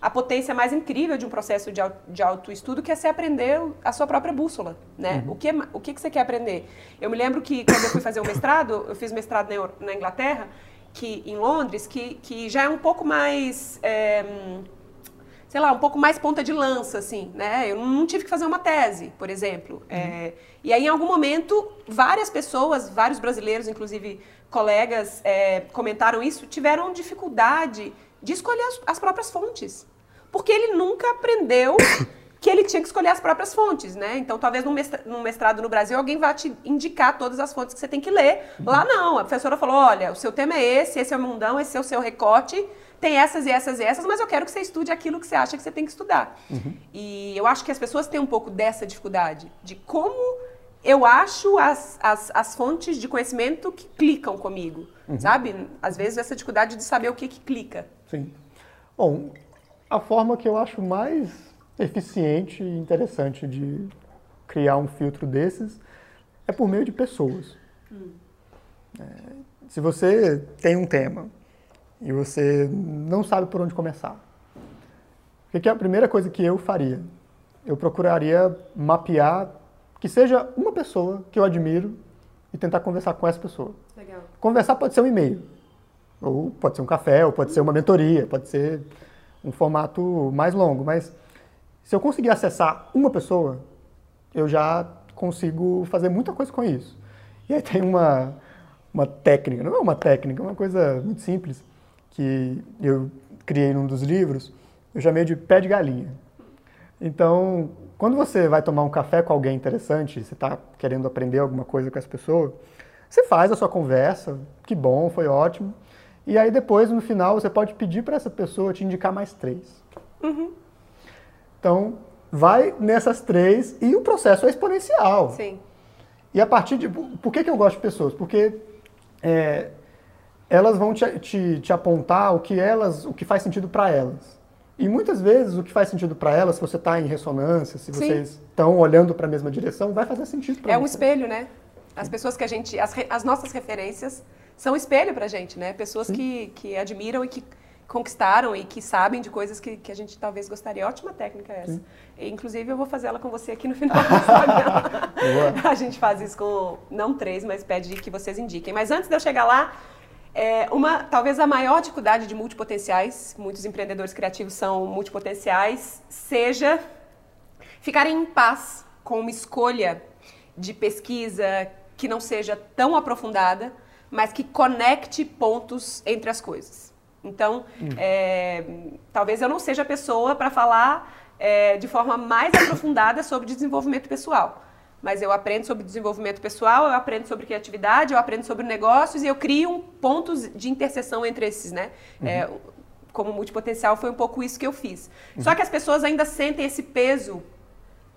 [SPEAKER 1] a potência mais incrível de um processo de, de autoestudo, que é você aprender a sua própria bússola, né? O, que, o que, que você quer aprender? Eu me lembro que quando eu fui fazer o mestrado, eu fiz mestrado na, na Inglaterra, que, em Londres, que, que já é um pouco mais... é, sei lá, um pouco mais ponta de lança, assim, né? Eu não tive que fazer uma tese, por exemplo. É, e aí, em algum momento, várias pessoas, vários brasileiros, inclusive colegas, é, comentaram isso, tiveram dificuldade de escolher as, as próprias fontes. Porque ele nunca aprendeu [coughs] que ele tinha que escolher as próprias fontes, né? Então, talvez num mestra- num mestrado no Brasil, alguém vá te indicar todas as fontes que você tem que ler. Lá não, a professora falou, olha, o seu tema é esse, esse é o mundão, esse é o seu recorte, tem essas e essas e essas, mas eu quero que você estude aquilo que você acha que você tem que estudar. E eu acho que as pessoas têm um pouco dessa dificuldade, de como eu acho as, as, as fontes de conhecimento que clicam comigo, sabe? Às vezes essa dificuldade de saber o que que clica.
[SPEAKER 2] Sim. Bom, a forma que eu acho mais eficiente e interessante de criar um filtro desses é por meio de pessoas. É, se você tem um tema e você não sabe por onde começar, o que é a primeira coisa que eu faria? Eu procuraria mapear que seja uma pessoa que eu admiro e tentar conversar com essa pessoa.
[SPEAKER 1] Legal.
[SPEAKER 2] Conversar pode ser um e-mail, ou pode ser um café, ou pode ser uma mentoria, pode ser um formato mais longo, mas se eu conseguir acessar uma pessoa, eu já consigo fazer muita coisa com isso. E aí tem uma, uma técnica, não é uma técnica, é uma coisa muito simples, que eu criei num dos livros, eu chamei de pé de galinha. Então, quando você vai tomar um café com alguém interessante, você está querendo aprender alguma coisa com essa pessoa, você faz a sua conversa, que bom, foi ótimo. E aí depois, no final, você pode pedir para essa pessoa te indicar mais três.
[SPEAKER 1] Uhum.
[SPEAKER 2] Então, vai nessas três e o processo é exponencial.
[SPEAKER 1] Sim.
[SPEAKER 2] E a partir de. Por que, que eu gosto de pessoas? Porque é, elas vão te, te, te, apontar o que elas, o que faz sentido para elas. E muitas vezes o que faz sentido para elas, se você está em ressonância, se vocês estão olhando para a mesma direção, vai fazer sentido para
[SPEAKER 1] É
[SPEAKER 2] você.
[SPEAKER 1] um espelho, né? As pessoas que a gente, as, as nossas referências são espelho para a gente, né? Pessoas que, que admiram e que conquistaram e que sabem de coisas que, que a gente talvez gostaria. Ótima técnica essa. E, inclusive, eu vou fazer ela com você aqui no final do [laughs] a gente faz isso com, não três, mas pede que vocês indiquem. Mas antes de eu chegar lá, é, uma, talvez a maior dificuldade de multipotenciais, muitos empreendedores criativos são multipotenciais, seja ficarem em paz com uma escolha de pesquisa que não seja tão aprofundada, mas que conecte pontos entre as coisas. Então, hum. é, talvez eu não seja a pessoa para falar é, de forma mais aprofundada sobre desenvolvimento pessoal. Mas eu aprendo sobre desenvolvimento pessoal, eu aprendo sobre criatividade, eu aprendo sobre negócios e eu crio pontos de interseção entre esses, né? Uhum. É, como multipotencial foi um pouco isso que eu fiz. Uhum. Só que as pessoas ainda sentem esse peso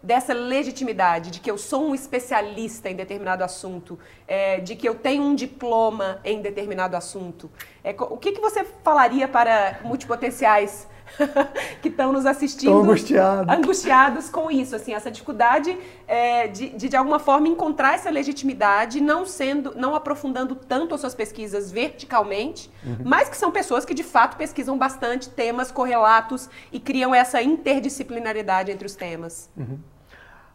[SPEAKER 1] dessa legitimidade de que eu sou um especialista em determinado assunto, é, de que eu tenho um diploma em determinado assunto. É, o que, que você falaria para multipotenciais [laughs] que estão nos assistindo
[SPEAKER 2] angustiados.
[SPEAKER 1] angustiados com isso, assim, essa dificuldade é, de, de, de alguma forma encontrar essa legitimidade, não sendo, não aprofundando tanto as suas pesquisas verticalmente, uhum. mas que são pessoas que de fato pesquisam bastante temas correlatos e criam essa interdisciplinaridade entre os temas.
[SPEAKER 2] Uhum.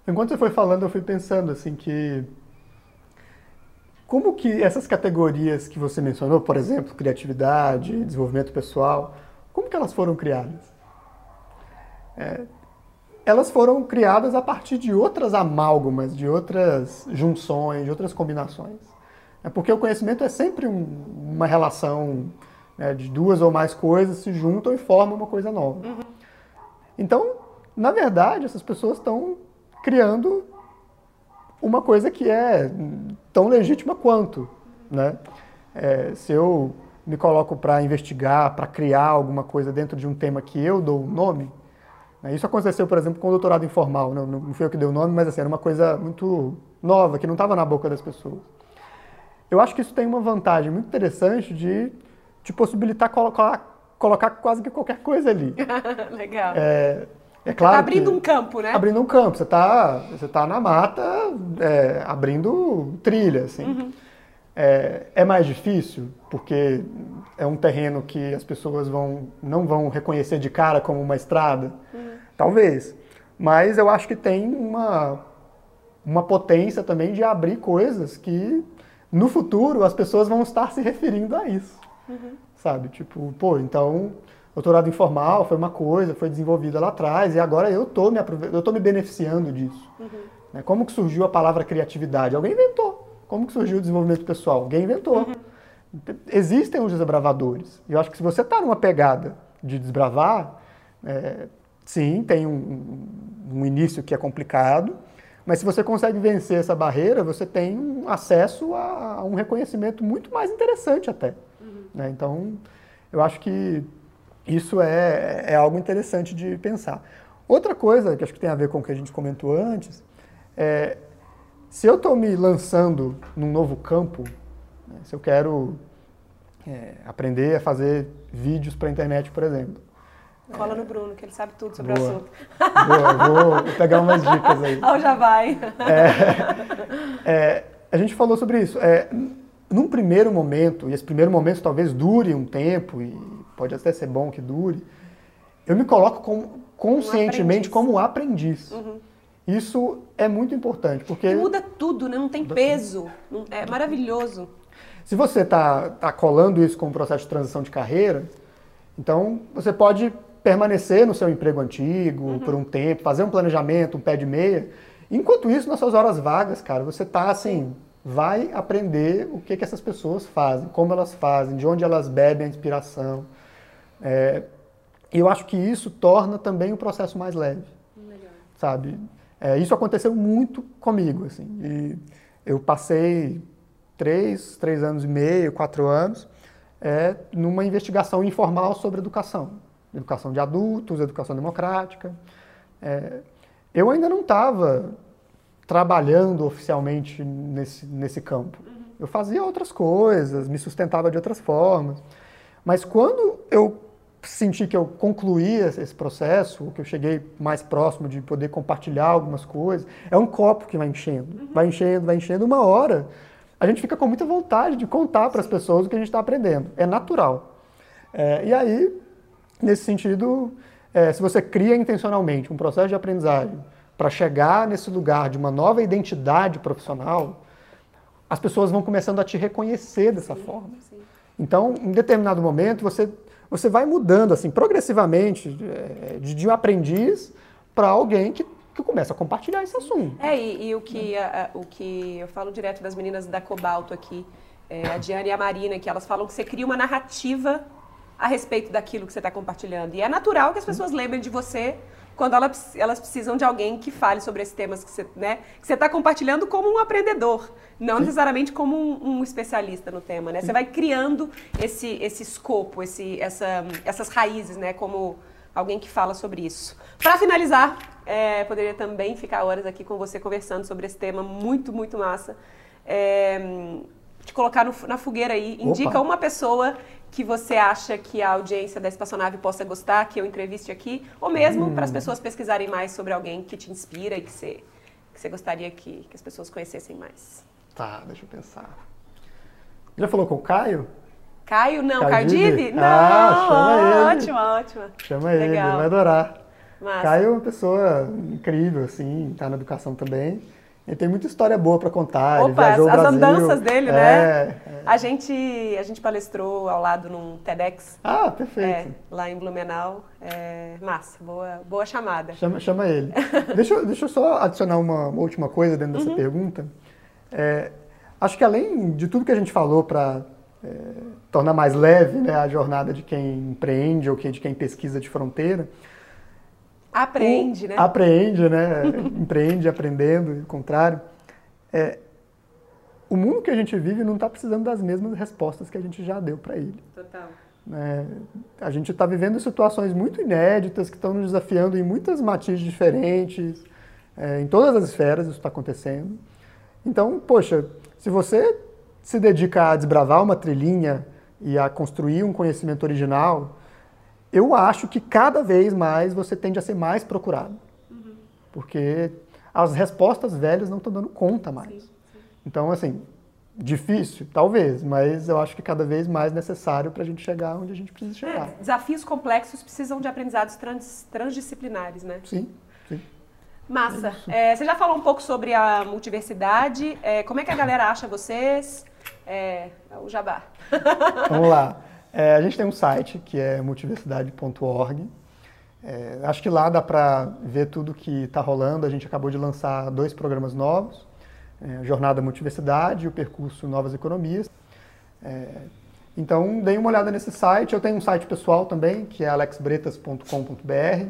[SPEAKER 2] Enquanto você foi falando, eu fui pensando assim que como que essas categorias que você mencionou, por exemplo, criatividade, desenvolvimento pessoal, como que elas foram criadas? É, elas foram criadas a partir de outras amálgamas, de outras junções, de outras combinações. É porque o conhecimento é sempre um, uma relação né, de duas ou mais coisas se juntam e formam uma coisa nova. Uhum. Então, na verdade, essas pessoas estão criando uma coisa que é tão legítima quanto, né? É, se eu me coloco para investigar, para criar alguma coisa dentro de um tema que eu dou o nome, né? isso aconteceu, por exemplo, com o doutorado informal, não, não foi eu que dei o nome, mas assim, era uma coisa muito nova, que não estava na boca das pessoas. Eu acho que isso tem uma vantagem muito interessante de te possibilitar colocar, colocar quase que qualquer coisa ali. [laughs]
[SPEAKER 1] Legal.
[SPEAKER 2] É, é claro
[SPEAKER 1] tá abrindo um campo, né?
[SPEAKER 2] Abrindo um campo. Você está você tá na mata é, abrindo trilha, assim. Uhum. É, é, mais difícil porque é um terreno que as pessoas vão, não vão reconhecer de cara como uma estrada? Uhum. Talvez. Mas eu acho que tem uma, uma potência também de abrir coisas que no futuro as pessoas vão estar se referindo a isso. Uhum. Sabe? Tipo, pô, então doutorado informal foi uma coisa, foi desenvolvida lá atrás e agora eu estou me, eu tô me beneficiando disso. Uhum. Né? Como que surgiu a palavra criatividade? Alguém inventou. Como que surgiu o desenvolvimento pessoal? Alguém inventou. Uhum. Existem os desbravadores. E eu acho que se você está numa pegada de desbravar, é, sim, tem um, um, início que é complicado, mas se você consegue vencer essa barreira, você tem um acesso a, a um reconhecimento muito mais interessante até. Uhum. Né? Então, eu acho que isso é, é algo interessante de pensar. Outra coisa que acho que tem a ver com o que a gente comentou antes, é se eu estou me lançando num novo campo, né, se eu quero é, aprender a fazer vídeos para a internet, por exemplo.
[SPEAKER 1] Cola no Bruno, que ele sabe tudo sobre boa. o assunto.
[SPEAKER 2] Boa, vou pegar umas dicas aí. [laughs]
[SPEAKER 1] Oh, já vai.
[SPEAKER 2] É, é, a gente falou sobre isso. É, num primeiro momento, e esse primeiro momento talvez dure um tempo, e pode até ser bom que dure, eu me coloco com, conscientemente um como aprendiz. Uhum. Isso é muito importante, porque... E
[SPEAKER 1] muda tudo, né? não tem peso, é maravilhoso.
[SPEAKER 2] Se você está tá colando isso com o processo de transição de carreira, então você pode permanecer no seu emprego antigo uhum. por um tempo, fazer um planejamento, um pé de meia, Enquanto isso, nas suas horas vagas, cara, você tá assim, vai aprender o que, que essas pessoas fazem, como elas fazem, de onde elas bebem a inspiração. É, e eu acho que isso torna também o processo mais leve,
[SPEAKER 1] Legal.
[SPEAKER 2] sabe? É, isso aconteceu muito comigo, assim. E eu passei três, três anos e meio, quatro anos, é, numa investigação informal sobre educação. Educação de adultos, educação democrática. É, eu ainda não estava trabalhando oficialmente nesse, nesse campo. Eu fazia outras coisas, me sustentava de outras formas. Mas quando eu senti que eu concluía esse processo, que eu cheguei mais próximo de poder compartilhar algumas coisas, é um copo que vai enchendo, vai enchendo, vai enchendo. Uma hora, a gente fica com muita vontade de contar para as pessoas o que a gente está aprendendo. É natural. É, e aí, nesse sentido, é, se você cria intencionalmente um processo de aprendizagem para chegar nesse lugar de uma nova identidade profissional, as pessoas vão começando a te reconhecer dessa
[SPEAKER 1] Sim,
[SPEAKER 2] forma.
[SPEAKER 1] sim.
[SPEAKER 2] Então, em determinado momento, você, você vai mudando assim progressivamente é, de, de um aprendiz para alguém que, que começa a compartilhar esse assunto.
[SPEAKER 1] É, e, e o, que, a- a- o que eu falo direto das meninas da Cobalto aqui, é, a Diana e a Marina, que elas falam que você cria uma narrativa a respeito daquilo que você está compartilhando. E é natural que as pessoas lembrem de você quando elas, elas precisam de alguém que fale sobre esses temas que você né, está compartilhando como um aprendedor, não necessariamente como um, um especialista no tema. Né? Você vai criando esse, esse escopo, esse, essa, essas raízes, né, como alguém que fala sobre isso. Para finalizar, é, poderia também ficar horas aqui com você conversando sobre esse tema muito, muito massa. É, te colocar no- na fogueira aí. Indica
[SPEAKER 2] Opa.
[SPEAKER 1] uma pessoa que você acha que a audiência da Espaçonave possa gostar, que eu entreviste aqui, ou mesmo para as pessoas pesquisarem mais sobre alguém que te inspira e que você, que você gostaria que, que as pessoas conhecessem mais.
[SPEAKER 2] Tá, deixa eu pensar. Já falou com o Caio?
[SPEAKER 1] Caio, não.
[SPEAKER 2] Caio? Dive?
[SPEAKER 1] Não.
[SPEAKER 2] Ah, chama ele.
[SPEAKER 1] Ótima, ótima.
[SPEAKER 2] Chama ele, ele
[SPEAKER 1] Legal.
[SPEAKER 2] vai adorar.
[SPEAKER 1] Massa.
[SPEAKER 2] Caio é uma pessoa incrível, assim, tá na educação também. Ele tem muita história boa para contar.
[SPEAKER 1] Opa,
[SPEAKER 2] viajou
[SPEAKER 1] as, as andanças dele,
[SPEAKER 2] É,
[SPEAKER 1] né?
[SPEAKER 2] é.
[SPEAKER 1] A gente, a gente palestrou ao lado num TEDx
[SPEAKER 2] Ah,
[SPEAKER 1] é,
[SPEAKER 2] perfeito.
[SPEAKER 1] lá em Blumenau. É, massa, boa, boa chamada.
[SPEAKER 2] Chama, chama ele. [laughs] deixa, eu- deixa eu só adicionar uma, uma última coisa dentro
[SPEAKER 1] Uhum.
[SPEAKER 2] dessa pergunta. É, acho que além de tudo que a gente falou para tornar mais leve né, a jornada de quem empreende ou de quem pesquisa de fronteira,
[SPEAKER 1] Aprende,
[SPEAKER 2] o-
[SPEAKER 1] né?
[SPEAKER 2] Aprende, né? [laughs] Empreende aprendendo, e o contrário. É, o mundo que a gente vive não está precisando das mesmas respostas que a gente já deu para ele.
[SPEAKER 1] Total.
[SPEAKER 2] né? A gente está vivendo situações muito inéditas que estão nos desafiando em muitas matizes diferentes, é, em todas as esferas isso está acontecendo. Então, poxa, se você se dedica a desbravar uma trilhinha e a construir um conhecimento original, eu acho que cada vez mais você tende a ser mais procurado. Porque as respostas velhas não estão dando conta mais. Então, assim, difícil, talvez, mas eu acho que cada vez mais necessário para a gente chegar onde a gente precisa chegar.
[SPEAKER 1] É, desafios complexos precisam de aprendizados trans- transdisciplinares, né?
[SPEAKER 2] Sim, sim.
[SPEAKER 1] Massa. É, você já falou um pouco sobre a multiversidade. É, como é que a galera acha vocês? É, o Jabá.
[SPEAKER 2] Vamos lá. [laughs] É, a gente tem um site que é multiversidade.org. É, acho que lá dá para ver tudo que está rolando. A gente acabou de lançar dois programas novos: é, Jornada Multiversidade e o percurso Novas Economias. É, então, deem uma olhada nesse site. Eu tenho um site pessoal também, que é alexbretas.com.br.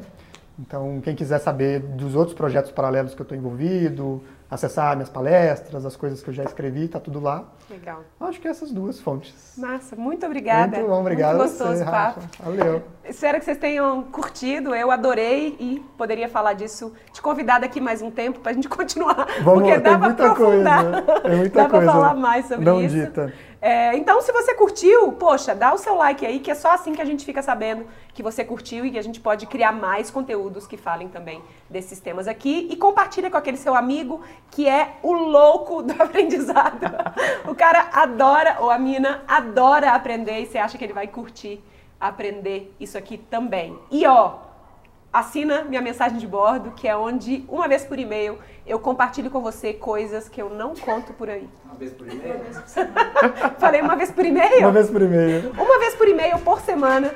[SPEAKER 2] Então, quem quiser saber dos outros projetos paralelos que eu estou envolvido, acessar minhas palestras, as coisas que eu já escrevi, está tudo lá.
[SPEAKER 1] Legal.
[SPEAKER 2] Acho que essas duas fontes.
[SPEAKER 1] Massa. Muito obrigada.
[SPEAKER 2] Muito bom, obrigado
[SPEAKER 1] Muito
[SPEAKER 2] a
[SPEAKER 1] gostoso
[SPEAKER 2] você,
[SPEAKER 1] papo.
[SPEAKER 2] Rafa. Valeu.
[SPEAKER 1] Espero que vocês tenham curtido. Eu adorei e poderia falar disso, te convidar daqui mais um tempo pra gente [laughs] continuar.
[SPEAKER 2] Vamos
[SPEAKER 1] porque dá
[SPEAKER 2] muita
[SPEAKER 1] aprofundar.
[SPEAKER 2] coisa. Tem muita
[SPEAKER 1] dá
[SPEAKER 2] coisa
[SPEAKER 1] falar mais sobre
[SPEAKER 2] não
[SPEAKER 1] isso.
[SPEAKER 2] dita.
[SPEAKER 1] É, então, se você curtiu, poxa, dá o seu like aí, que é só assim que a gente fica sabendo que você curtiu e que a gente pode criar mais conteúdos que falem também desses temas aqui. E compartilha com aquele seu amigo que é o louco do [laughs] aprendizado. o cara adora, ou a mina adora aprender e você acha que ele vai curtir aprender isso aqui também. E ó, assina minha mensagem de bordo, que é onde, uma vez por e-mail, eu compartilho com você coisas que eu não conto por aí.
[SPEAKER 3] Uma vez por e-mail? [laughs]
[SPEAKER 1] Falei uma vez por e-mail?
[SPEAKER 2] Uma vez por e-mail.
[SPEAKER 1] Uma vez por e-mail por semana.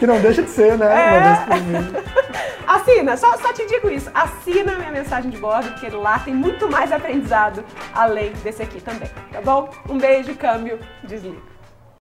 [SPEAKER 2] Que não deixa de ser, né?
[SPEAKER 1] É.
[SPEAKER 2] Uma vez por e-mail.
[SPEAKER 1] As assina, só, só te digo isso. Assina a minha mensagem de bordo, porque lá tem muito mais aprendizado além desse aqui também, tá bom? Um beijo, câmbio, desliga.